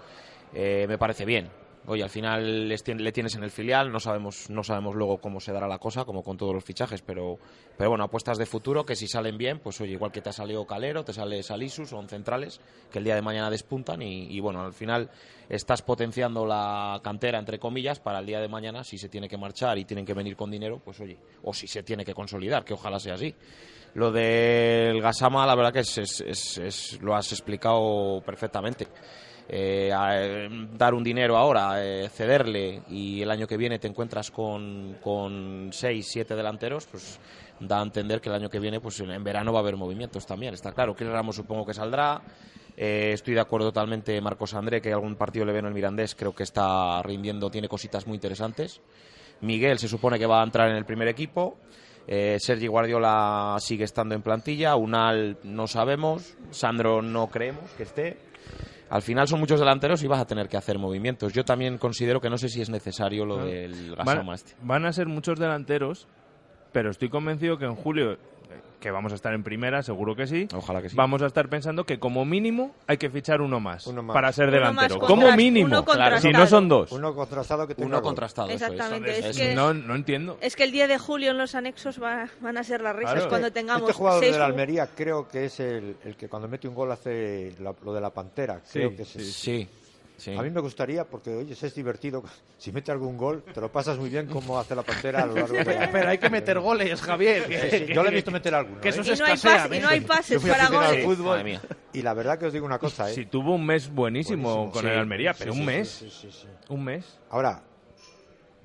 Eh, me parece bien. Oye, al final le tienes en el filial, no sabemos, no sabemos luego cómo se dará la cosa, como con todos los fichajes, pero, pero bueno, apuestas de futuro que si salen bien, pues oye, igual que te ha salido Calero, te sale Salisu, son centrales que el día de mañana despuntan y, bueno, al final estás potenciando la cantera, entre comillas, para el día de mañana, si se tiene que marchar y tienen que venir con dinero, pues oye, o si se tiene que consolidar, que ojalá sea así. Lo del Gasama, la verdad que es- es- es- lo has explicado perfectamente. Eh, eh, dar un dinero ahora, eh, cederle y el año que viene te encuentras con, con seis, siete delanteros, pues da a entender que el año que viene, pues en, verano va a haber movimientos también, está claro. Chris Ramos supongo que saldrá. Estoy de acuerdo totalmente, Marcos André, que algún partido le veo en el Mirandés, creo que está rindiendo, tiene cositas muy interesantes. Miguel se supone que va a entrar en el primer equipo. Eh, Sergi Guardiola sigue estando en plantilla. Unal no sabemos. Sandro no creemos que esté. Al final son muchos delanteros y vas a tener que hacer movimientos. Yo también considero que no sé si es necesario lo del Van, Gasama este. van a ser muchos delanteros, pero estoy convencido que en julio, que vamos a estar en primera, seguro que sí. Ojalá que sí. Vamos a estar pensando que como mínimo hay que fichar uno más, más. para ser Uno delantero. más como mínimo. uno si no son dos. Uno contrastado que tenga Uno gol. contrastado. eso es. Exactamente, es Es- que- no, no entiendo. Es que el día de julio en los anexos va- van a ser las risas Claro. cuando tengamos Este jugador seis de la Almería creo que es el, el que cuando mete un gol hace la- lo de la pantera. Creo Sí, que es sí, ese. sí, sí. A mí me gustaría, porque oye, es divertido. Si mete algún gol, te lo pasas muy bien como hace la pantera a lo largo de Pero hay que meter goles, Javier. que- Sí, sí, Yo le he visto meter alguno. Que ¿eh? esos Y no hay y ¿eh? no hay pases para goles. fútbol y la verdad que os digo una cosa, ¿eh? Si tuvo un mes buenísimo, Buenísimo. con Sí, el Almería, pero sí, un mes. sí, sí, sí. Un mes. Ahora,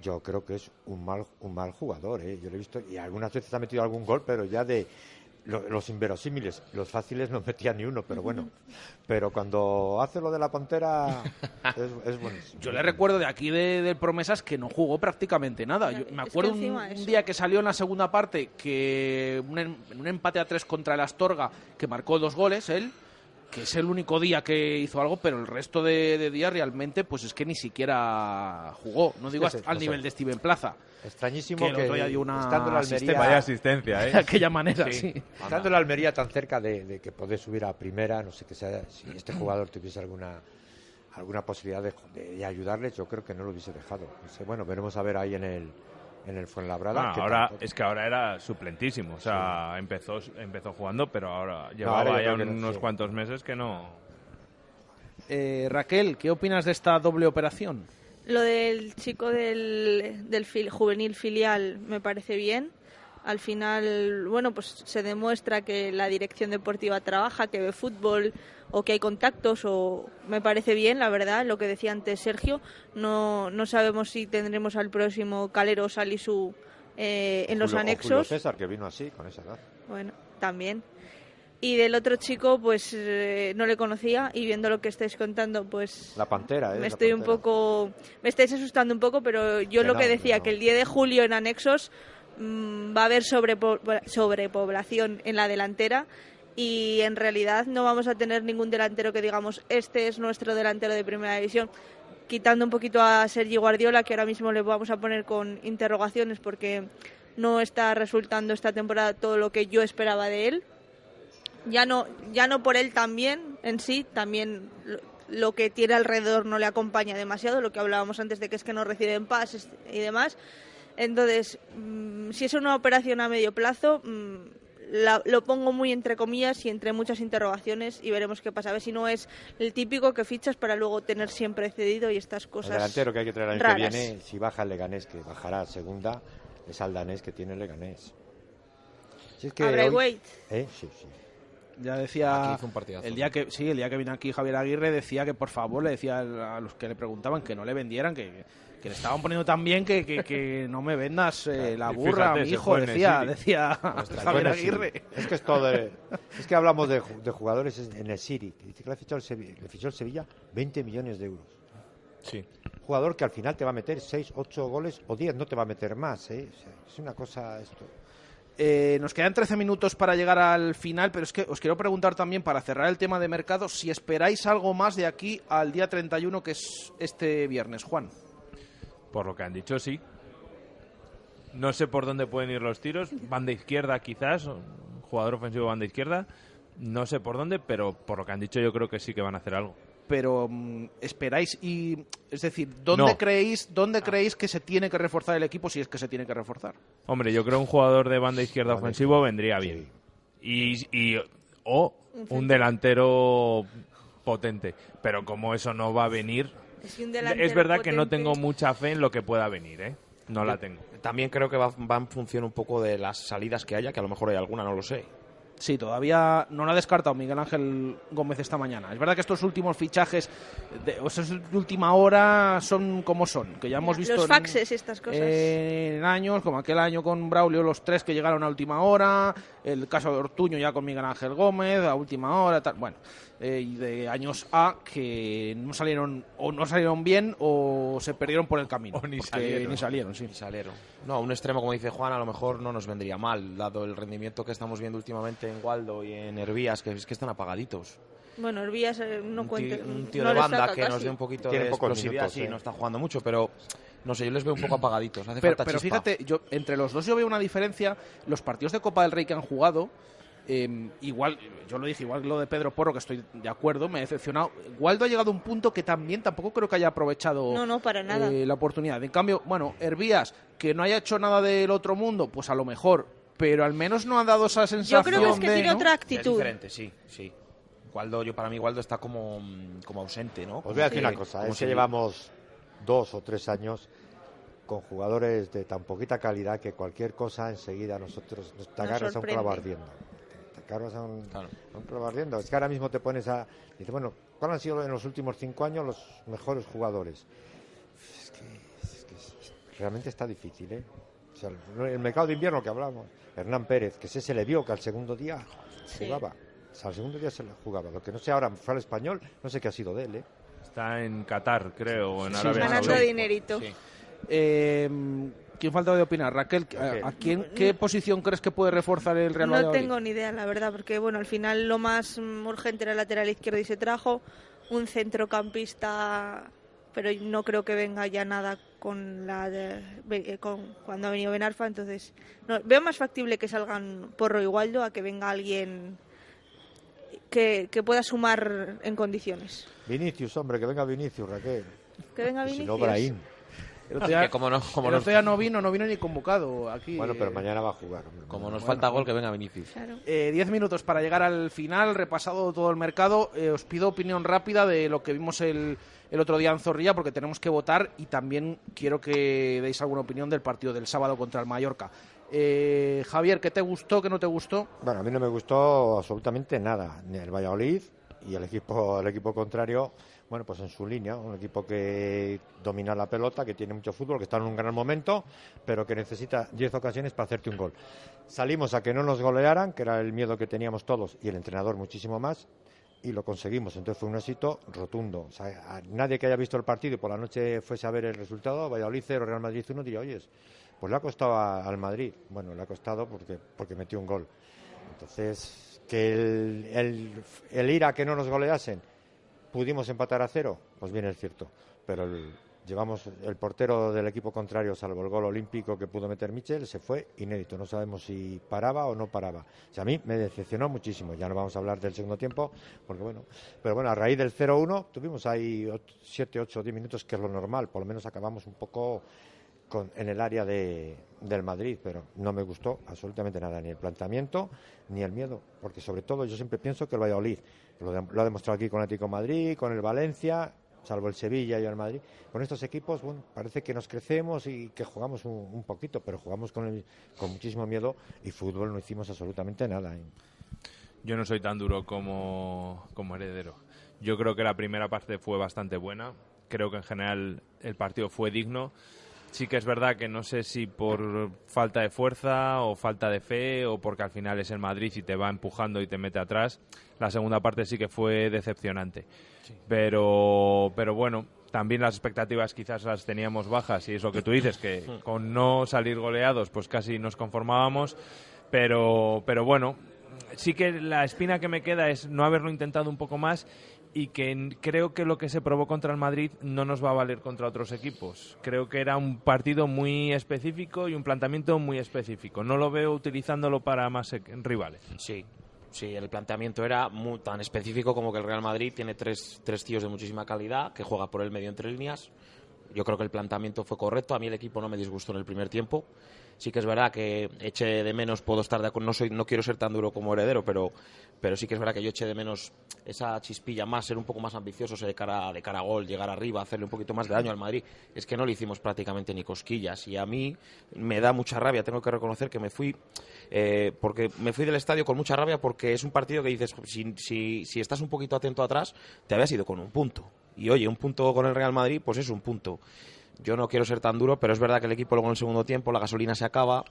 yo creo que es un mal, un mal jugador, ¿eh? Yo lo he visto y algunas veces ha metido algún gol, pero ya de los inverosímiles, los fáciles no metía ni uno, pero bueno. Pero cuando hace lo de la pantera es, es buenísimo. Yo le recuerdo de aquí de, del Promesas que no jugó prácticamente nada. Yo me Es acuerdo que un, un día que salió en la segunda parte que un, un empate a tres contra el Astorga que marcó dos goles él, que es el único día que hizo algo, pero el resto de, de días realmente pues es que ni siquiera jugó. No digo Es que hasta- es- al nivel de Steven Plaza. Extrañísimo que que, una estando en la Almería, asistencia. Vaya asistencia, ¿eh? de aquella manera, Sí. sí. Estando en la Almería tan cerca de, de que poder subir a primera, no sé qué sea, si este jugador tuviese alguna alguna posibilidad de, de- de ayudarles, yo creo que no lo hubiese dejado. Bueno, veremos a ver ahí en el en el Fuenlabrada. Bueno, qué ahora tal. es que ahora era suplentísimo, o sea, empezó empezó jugando, pero ahora llevaba ahora yo ya que no, unos sí. cuantos meses que no. Eh, Raquel, ¿qué opinas de esta doble operación? Lo del chico del, del fil- juvenil filial me parece bien. Al final, bueno, pues se demuestra que la dirección deportiva trabaja, que ve fútbol o que hay contactos o me parece bien, la verdad, lo que decía antes Sergio. No, no sabemos si tendremos al próximo Calero o Salisu eh, en los Julio- o Julio anexos. César, que vino así, con esa edad. Bueno, también. Y del otro chico, pues eh, no le conocía y viendo lo que estáis contando, pues La pantera, ¿eh? me estoy un poco me estáis asustando un poco pero yo Que lo que decía no. que el 10 de julio en anexos mm, va a haber sobrepo- sobrepoblación en la delantera y en realidad no vamos a tener ningún delantero que digamos este es nuestro delantero de primera división quitando un poquito a Sergi Guardiola que ahora mismo le vamos a poner con interrogaciones porque no está resultando esta temporada todo lo que yo esperaba de él. Ya no ya no por él también en sí también lo, que tiene alrededor no le acompaña demasiado lo que hablábamos antes de que es que no reciben pases y demás. Entonces mm, si es una operación a medio plazo mm, la- lo pongo muy entre comillas y entre muchas interrogaciones y veremos qué pasa a ver si no es el típico que fichas para luego tener siempre cedido y estas El cosas delantero que hay que traer el año raras. que viene, si baja el Leganés, que bajará a segunda, es al danés que tiene el Leganés. Si es que hoy- Braithwaite. ¿Eh? Sí, sí. Ya decía Aquí hizo un partidazo. el día que sí, el día que vino aquí Javier Aguirre decía que por favor le decía a los que le preguntaban que no le vendieran, que, que le estaban poniendo tan bien que, que, que no me vendas eh, la burra, fíjate, mi hijo, decía, decía Ostras, Javier bueno, sí. Aguirre. Es que es todo de- es que hablamos de, de jugadores en el City. que Dice que le fichó el Sevilla, le fichó el Sevilla 20 millones de euros. Sí. Jugador que al final te va a meter 6, 8 goles o 10, no te va a meter más. ¿eh? O sea, es una cosa esto. Eh, nos quedan 13 minutos para llegar al final, pero es que os quiero preguntar también, para cerrar el tema de mercado, si esperáis algo más de aquí al día 31, que es este viernes, Juan. Por lo que han dicho, sí. No sé por dónde pueden ir los tiros. Banda izquierda, quizás. Jugador ofensivo banda izquierda. No sé por dónde, pero por lo que han dicho, yo creo que sí que van a hacer algo. pero mm, esperáis y es decir, ¿dónde No. creéis dónde creéis que se tiene que reforzar el equipo si es que se tiene que reforzar? Hombre, yo creo un jugador de banda izquierda ofensivo vendría bien. Y, y- o un delantero potente. Pero como eso no va a venir, Es un verdad que no tengo mucha fe en lo que pueda venir, ¿eh? No la tengo. También creo que va, va en función un poco de las salidas que haya, que a lo mejor hay alguna, no lo sé. Sí, todavía no lo ha descartado Miguel Ángel Gómez esta mañana. Es verdad que estos últimos fichajes, de, o sea, de última hora, son como son, que ya hemos visto Los en- faxes y estas cosas. en años, como aquel año con Braulio, los tres que llegaron a última hora, el caso de Ortuño ya con Miguel Ángel Gómez a última hora, tal, bueno, eh, y de años A que no salieron o no salieron bien o se perdieron por el camino. O ni salieron. ni salieron, sí. Ni salieron. No, un extremo, como dice Juan, a lo mejor no nos vendría mal, dado el rendimiento que estamos viendo últimamente en Waldo y en Hervías, que es que están apagaditos. Bueno, Hervías eh, no un cuenta. tío, un tío no de banda saca que nos dé un poquito Tiene de pocos explosividad, minutos, sí, ¿eh? no está jugando mucho, pero no sé, yo les veo un poco apagaditos. Hace Pero, falta pero chispa. fíjate, yo entre los dos yo veo una diferencia. Los partidos de Copa del Rey que han jugado, eh, igual, yo lo dije, igual lo de Pedro Porro, que estoy de acuerdo, me ha decepcionado. Waldo ha llegado a un punto que también tampoco creo que haya aprovechado No, no, para nada. eh, la oportunidad. En cambio, bueno, Hervías, que no haya hecho nada del otro mundo, pues a lo mejor, pero al menos no ha dado esa sensación Yo creo que es que de, tiene ¿no? otra Es actitud. diferente, sí, sí. Waldo, yo para mí Waldo está como, como ausente, ¿no? Os voy a decir Sí. una cosa, es si- que llevamos dos o tres años con jugadores de tan poquita calidad que cualquier cosa enseguida nosotros nos te agarras a un clavo ardiendo. Te, agarras a un, a un clavo ardiendo. Es que ahora mismo te pones a... Dices, bueno, ¿cuáles han sido en los últimos cinco años los mejores jugadores? Es que, es que es- realmente está difícil, ¿eh? O sea, el, el mercado de invierno que hablamos, Hernán Pérez, que ese se le vio que al segundo día Sí. jugaba. O sea, al segundo día se le jugaba. Lo que no sé ahora, fue al español, no sé qué ha sido de él, ¿eh? Está en Qatar, creo, o en Sí, Arabia Ganando Saudí. dinerito. Eh, ¿Quién falta de opinar? Raquel, ¿a, a quién, ¿qué posición crees que puede reforzar el Real No Valladolid? tengo ni idea, la verdad, porque bueno, al final lo más mm, urgente era el lateral izquierdo y se trajo un centrocampista, pero no creo que venga ya nada con la de- eh, con, cuando ha venido Benarfa, entonces no, veo más factible que salgan Porro y Waldo a que venga alguien que, que pueda sumar en condiciones. Vinicius, hombre, que venga Vinicius, Raquel. Que venga Y si Vinicius. no, Brahim. El otro día, Que como no- como el no- otro día no vino, no vino ni convocado aquí. Bueno, pero mañana va a jugar. hombre. Como nos Bueno, falta gol, que venga Vinicius. Eh, diez minutos para llegar al final, repasado todo el mercado. Eh, os pido opinión rápida de lo que vimos el, el otro día en Zorrilla, porque tenemos que votar y también quiero que deis alguna opinión del partido del sábado contra el Mallorca. Eh, Javier, ¿qué te gustó, qué no te gustó? Bueno, a mí no me gustó absolutamente nada. Ni el Valladolid y el equipo, el equipo contrario, bueno, pues en su línea. Un equipo que domina la pelota, que tiene mucho fútbol, que está en un gran momento, pero que necesita 10 ocasiones para hacerte un gol. Salimos a que no nos golearan, que era el miedo que teníamos todos y el entrenador muchísimo más. Y lo conseguimos, entonces fue un éxito rotundo. O sea, nadie que haya visto el partido y por la noche fuese a ver el resultado, Valladolid 0, Real Madrid 1, diría, oye, pues le ha costado a- al Madrid. Bueno, le ha costado porque, porque metió un gol. Entonces, que el, el, el ir a que no nos goleasen, pudimos empatar a cero, pues bien es cierto. Pero el- llevamos el portero del equipo contrario, salvo el gol olímpico que pudo meter Michel, se fue inédito. No sabemos si paraba o no paraba. O sea, a mí me decepcionó muchísimo. Ya no vamos a hablar del segundo tiempo, porque bueno. Pero bueno, a raíz del 0-1 tuvimos ahí 7, 8, 10 minutos, que es lo normal. Por lo menos acabamos un poco con- en el área de, del Madrid, pero no me gustó absolutamente nada, ni el planteamiento ni el miedo, porque sobre todo yo siempre pienso que el Valladolid, lo, de- lo ha demostrado aquí con el Atlético Madrid, con el Valencia, salvo el Sevilla y el Madrid, con estos equipos, bueno, parece que nos crecemos y que jugamos un, un poquito, pero jugamos con, el- con muchísimo miedo y fútbol no hicimos absolutamente nada. ¿eh? Yo no soy tan duro como, como heredero. Yo creo que la primera parte fue bastante buena. Creo que en general el partido fue digno. Sí que es verdad que no sé si por falta de fuerza o falta de fe o porque al final es el Madrid y te va empujando y te mete atrás. La segunda parte sí que fue decepcionante. Pero, pero bueno, también las expectativas quizás las teníamos bajas y es lo que tú dices, que con no salir goleados pues casi nos conformábamos. Pero, pero bueno, sí que la espina que me queda es no haberlo intentado un poco más y que creo que lo que se probó contra el Madrid no nos va a valer contra otros equipos. Creo que era un partido muy específico y un planteamiento muy específico. No lo veo utilizándolo para más e- rivales. Sí, Sí, el planteamiento era muy, tan específico como que el Real Madrid tiene tres, tres tíos de muchísima calidad, que juega por el medio entre líneas. Yo creo que el planteamiento fue correcto. A mí el equipo no me disgustó en el primer tiempo. Sí que es verdad que eché de menos, puedo estar de acuerdo, no, soy, no quiero ser tan duro como heredero, pero, pero sí que es verdad que yo eché de menos esa chispilla más, ser un poco más ambiciosos de cara, de cara a gol, llegar arriba, hacerle un poquito más de daño al Madrid. Es que no le hicimos prácticamente ni cosquillas y a mí me da mucha rabia, tengo que reconocer que me fui, eh, porque me fui del estadio con mucha rabia porque es un partido que dices, si, si, si estás un poquito atento atrás, te habías ido con un punto. Y oye, un punto con el Real Madrid, pues es un punto. Yo no quiero ser tan duro, pero es verdad que el equipo luego en el segundo tiempo, la gasolina se acaba.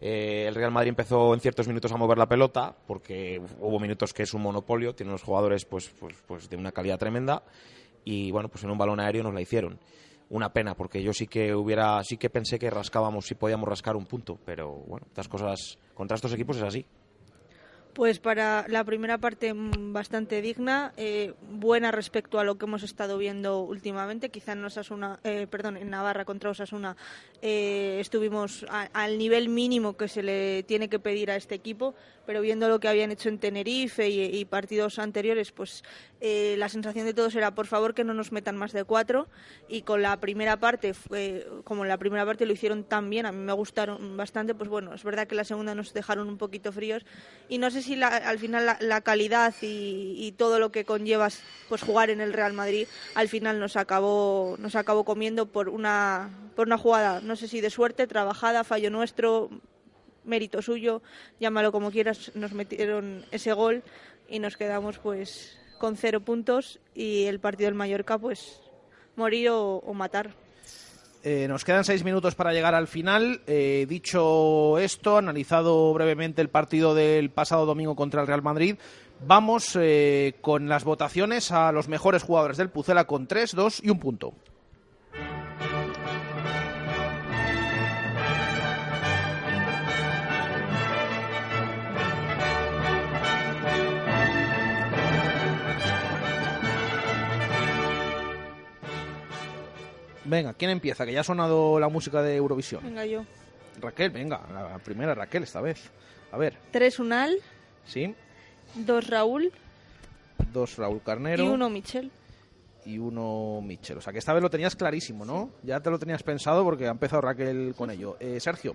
Eh, el Real Madrid empezó en ciertos minutos a mover la pelota, porque hubo minutos que es un monopolio, tiene unos jugadores pues, pues, pues de una calidad tremenda. Y bueno, pues en un balón aéreo nos la hicieron. Una pena, porque yo sí que hubiera, sí que pensé que rascábamos, si podíamos rascar un punto, pero bueno, estas cosas contra estos equipos es así. Pues para la primera parte mm, bastante digna, eh, buena respecto a lo que hemos estado viendo últimamente. Quizá en Osasuna, eh, perdón, en Navarra contra Osasuna eh, estuvimos a- al nivel mínimo que se le tiene que pedir a este equipo, pero viendo lo que habían hecho en Tenerife y, partidos anteriores, pues eh, la sensación de todos era por favor que no nos metan más de cuatro y con la primera parte, como en la primera parte lo hicieron tan bien, a mí me gustaron bastante, pues bueno, es verdad que la segunda nos dejaron un poquito fríos y no sé si la- al final la, calidad y, todo lo que conlleva pues jugar en el Real Madrid al final nos acabó nos acabó comiendo por una por una jugada no sé si de suerte trabajada fallo nuestro mérito suyo llámalo como quieras nos metieron ese gol y nos quedamos pues con cero puntos y el partido del Mallorca pues morir o matar Eh, nos quedan seis minutos para llegar al final. Eh, dicho esto, analizado brevemente el partido del pasado domingo contra el Real Madrid, vamos eh, con las votaciones a los mejores jugadores del Pucela con 3, 2 y un punto. Venga, ¿quién empieza? Que ya ha sonado la música de Eurovisión. venga yo Raquel, venga, la primera Raquel esta vez. A ver, tres Unal sí, dos Raúl dos Raúl Carnero y uno Michel y uno Michel. O sea que esta vez lo tenías clarísimo, ¿no? Ya te lo tenías pensado porque ha empezado Raquel con ello. Eh, Sergio,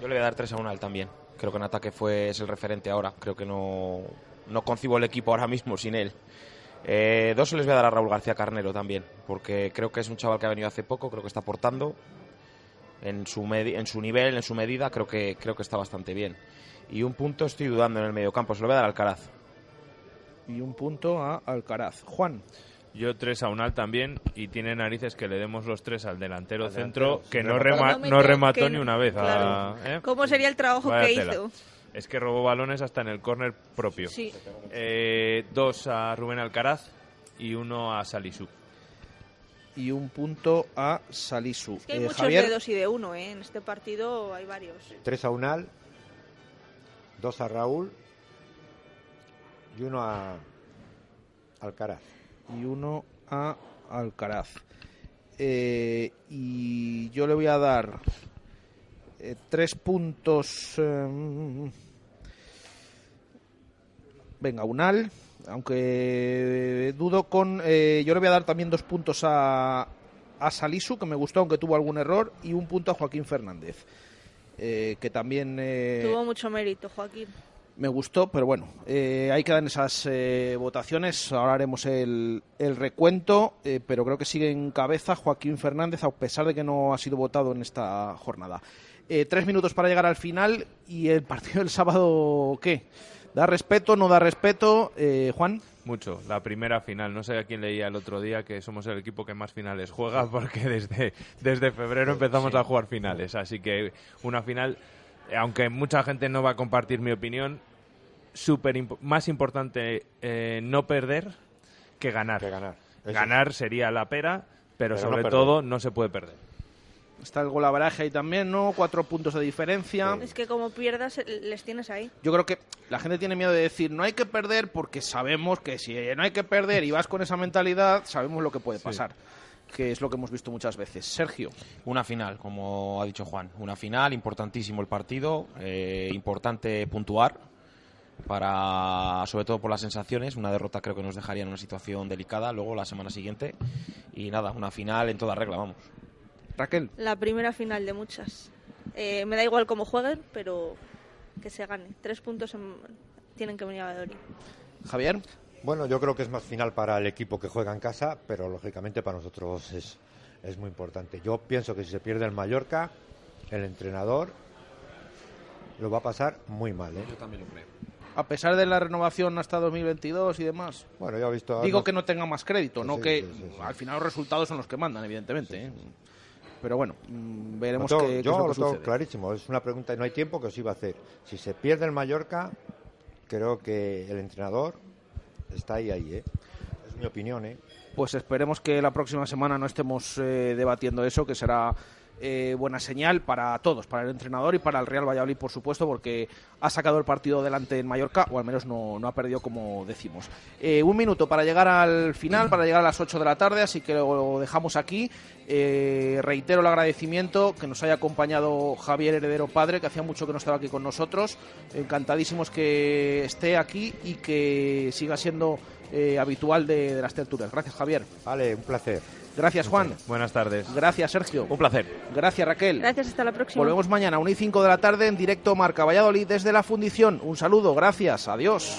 Yo le voy a dar 3 a 1 al también. Creo que en ataque fue, es el referente ahora. Creo que no, no concibo el equipo ahora mismo sin él. Eh, dos se les voy a dar a Raúl García Carnero también, porque creo que es un chaval que ha venido hace poco, creo que está aportando en su, medi- en su nivel, en su medida, creo que, creo que está bastante bien. Y un punto estoy dudando en el mediocampo, se lo voy a dar al Alcaraz. y un punto a Alcaraz. Juan, Yo tres a Unal también y tiene narices que le demos los tres al delantero Al centro que no, rema- No remató que ni una vez. a- claro. ¿eh? ¿Cómo sería el trabajo Vaya que tela. hizo? Es que robó balones hasta en el córner propio. Sí. Eh, dos a Rubén Alcaraz y uno a Salisu. y un punto a Salisu. Es que hay Eh, muchos Javier, de dos y de uno, ¿eh? En este partido hay varios. Tres a Unal, dos a Raúl y uno a Alcaraz. y uno a Alcaraz. Eh, y yo le voy a dar eh, tres puntos. eh, venga, Unal. Aunque dudo con. eh, yo le voy a dar también dos puntos a, a Salisu, que me gustó, aunque tuvo algún error. Y un punto a Joaquín Fernández. eh, que también. eh, Tuvo mucho mérito, Joaquín. me gustó, pero bueno, eh, ahí quedan esas eh, votaciones. Ahora haremos el, el recuento, eh, pero creo que sigue en cabeza Joaquín Fernández, a pesar de que no ha sido votado en esta jornada. Eh, tres minutos para llegar al final y el partido del sábado, ¿qué? ¿Da respeto, no da respeto? Eh, Juan. Mucho. La primera final. No sé a quién leía el otro día que somos el equipo que más finales juega porque desde, desde febrero empezamos a jugar finales. Así que una final, aunque mucha gente no va a compartir mi opinión, super imp- más importante eh, no perder que ganar. ganar. Eso Ganar sería la pera, pero, sobre todo no se puede perder. Está el golaveraje ahí también, ¿no? Cuatro puntos de diferencia. Es que como pierdas, eh, les tienes ahí. Yo creo que la gente tiene miedo de decir no hay que perder porque sabemos que si no hay que perder y vas con esa mentalidad, sabemos lo que puede pasar. Que es lo que hemos visto muchas veces. Sergio. Una final, como ha dicho Juan. Una final, importantísimo el partido, eh, importante puntuar. para sobre todo por las sensaciones. Una derrota creo que nos dejaría en una situación delicada luego la semana siguiente. Y nada, una final en toda regla, vamos. Raquel. La primera final de muchas. Eh, me da igual cómo jueguen, pero que se gane. Tres puntos tienen que venir a Valladolid. Javier. Bueno, yo creo que es más final para el equipo que juega en casa, pero lógicamente para nosotros es, es muy importante. Yo pienso que si se pierde el Mallorca, el entrenador lo va a pasar muy mal. ¿eh? Yo también lo creo. A pesar de la renovación hasta 2022 y demás. Bueno, yo he visto. Digo que no tenga más crédito, no que al final los resultados son los que mandan, evidentemente. ¿eh? Pero bueno, mm, veremos yo, qué, yo es lo, tengo clarísimo. Es una pregunta y no hay tiempo que os iba a hacer. Si se pierde el Mallorca, creo que el entrenador está ahí, ahí, ¿eh? Es mi opinión, ¿eh? Pues esperemos que la próxima semana no estemos eh, debatiendo eso, que será eh, buena señal para todos, para el entrenador y para el Real Valladolid, por supuesto, porque ha sacado el partido delante en Mallorca, o al menos no, no ha perdido como decimos. Eh, un minuto para llegar al final, para llegar a las 8 de la tarde, así que lo dejamos aquí. Eh, reitero el agradecimiento que nos haya acompañado Javier Heredero Padre, que hacía mucho que no estaba aquí con nosotros. Encantadísimos que esté aquí y que siga siendo habitual de, de las tertulias. Gracias, Javier. Vale, un placer. Gracias, Juan. Buenas tardes. Gracias, Sergio. Un placer. Gracias, Raquel. Gracias, hasta la próxima. Volvemos mañana a 1 y 5 de la tarde en directo Marca Valladolid desde la Fundición. Un saludo, gracias, adiós.